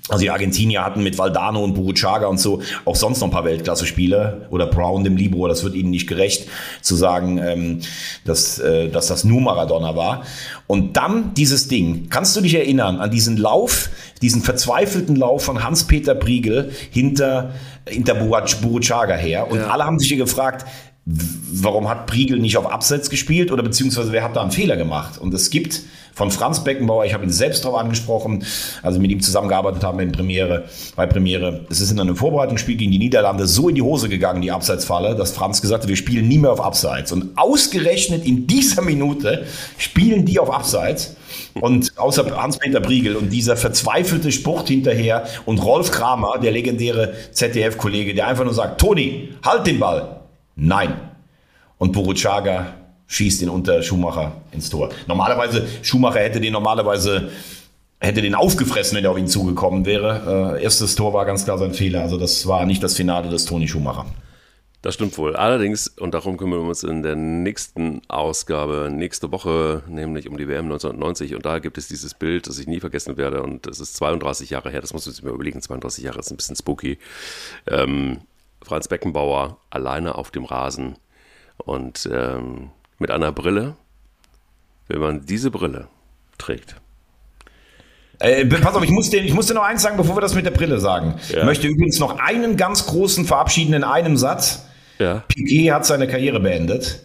Also die Argentinier hatten mit Valdano und Buruchaga und so auch sonst noch ein paar Weltklasse-Spieler oder Brown, dem Libro, das wird ihnen nicht gerecht zu sagen, ähm, dass, äh, dass das nur Maradona war. Und dann dieses Ding, kannst du dich erinnern an diesen Lauf, diesen verzweifelten Lauf von Hans-Peter Briegel hinter, hinter Buruchaga her und ja. alle haben sich hier gefragt, warum hat Priegel nicht auf Abseits gespielt oder beziehungsweise wer hat da einen Fehler gemacht? Und es gibt von Franz Beckenbauer, ich habe ihn selbst darauf angesprochen, also mit ihm zusammengearbeitet haben in Premiere, bei Premiere. Es ist in einem Vorbereitungsspiel gegen die Niederlande so in die Hose gegangen, die Abseitsfalle, dass Franz gesagt hat, wir spielen nie mehr auf Abseits. Und ausgerechnet in dieser Minute spielen die auf Abseits. Und außer Hans-Peter Briegel und dieser verzweifelte Spruch hinterher und Rolf Kramer, der legendäre ZDF-Kollege, der einfach nur sagt, Toni, halt den Ball. Nein. Und Boruchaga schießt ihn unter Schumacher ins Tor. Normalerweise, Schumacher hätte den normalerweise hätte den aufgefressen, wenn er auf ihn zugekommen wäre. Äh, erstes Tor war ganz klar sein Fehler. Also das war nicht das Finale des Toni Schumacher. Das stimmt wohl. Allerdings, und darum kümmern wir uns in der nächsten Ausgabe, nächste Woche, nämlich um die WM 1990. Und da gibt es dieses Bild, das ich nie vergessen werde. Und das ist 32 Jahre her. Das muss man sich mal überlegen. 32 Jahre ist ein bisschen spooky. Ähm, Franz Beckenbauer alleine auf dem Rasen und ähm, mit einer Brille. Wenn man diese Brille trägt. Äh, pass auf, ich muss, dir, ich muss dir noch eins sagen, bevor wir das mit der Brille sagen. Ja. Ich möchte übrigens noch einen ganz großen verabschieden in einem Satz. Ja. Piquet hat seine Karriere beendet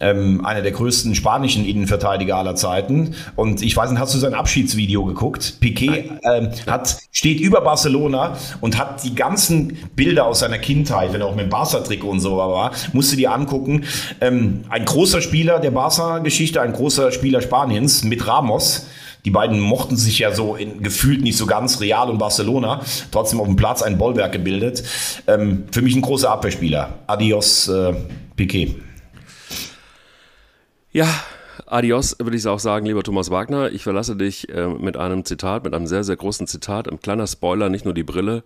ähm, einer der größten spanischen Innenverteidiger aller Zeiten. Und ich weiß nicht, hast du sein Abschiedsvideo geguckt? Piquet ähm, hat, steht über Barcelona und hat die ganzen Bilder aus seiner Kindheit, wenn er auch mit dem Barca-Trikot und so war, musst du dir angucken. Ähm, ein großer Spieler der Barca-Geschichte, ein großer Spieler Spaniens mit Ramos. Die beiden mochten sich ja so in, gefühlt nicht so ganz, Real und Barcelona, trotzdem auf dem Platz ein Bollwerk gebildet. Ähm, für mich ein großer Abwehrspieler. Adios, äh, Piquet. Ja, adios, würde ich auch sagen, lieber Thomas Wagner. Ich verlasse dich äh, mit einem Zitat, mit einem sehr, sehr großen Zitat. Ein kleiner Spoiler, nicht nur die Brille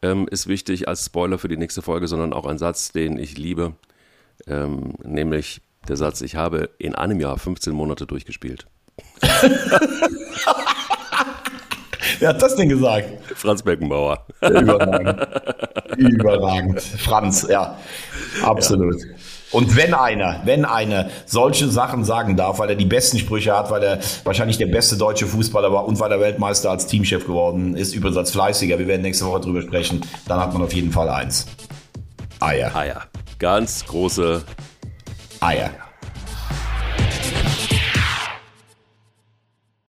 ähm, ist wichtig als Spoiler für die nächste Folge, sondern auch ein Satz, den ich liebe. Ähm, nämlich der Satz, ich habe in einem Jahr 15 Monate durchgespielt. Wer hat das denn gesagt? Franz Beckenbauer. Überragend. Überragend. Franz, ja. Absolut. Ja. Und wenn einer, wenn einer solche Sachen sagen darf, weil er die besten Sprüche hat, weil er wahrscheinlich der beste deutsche Fußballer war und weil er Weltmeister als Teamchef geworden ist, übrigens als Fleißiger, wir werden nächste Woche drüber sprechen, dann hat man auf jeden Fall eins. Eier. Eier. Ganz große Eier.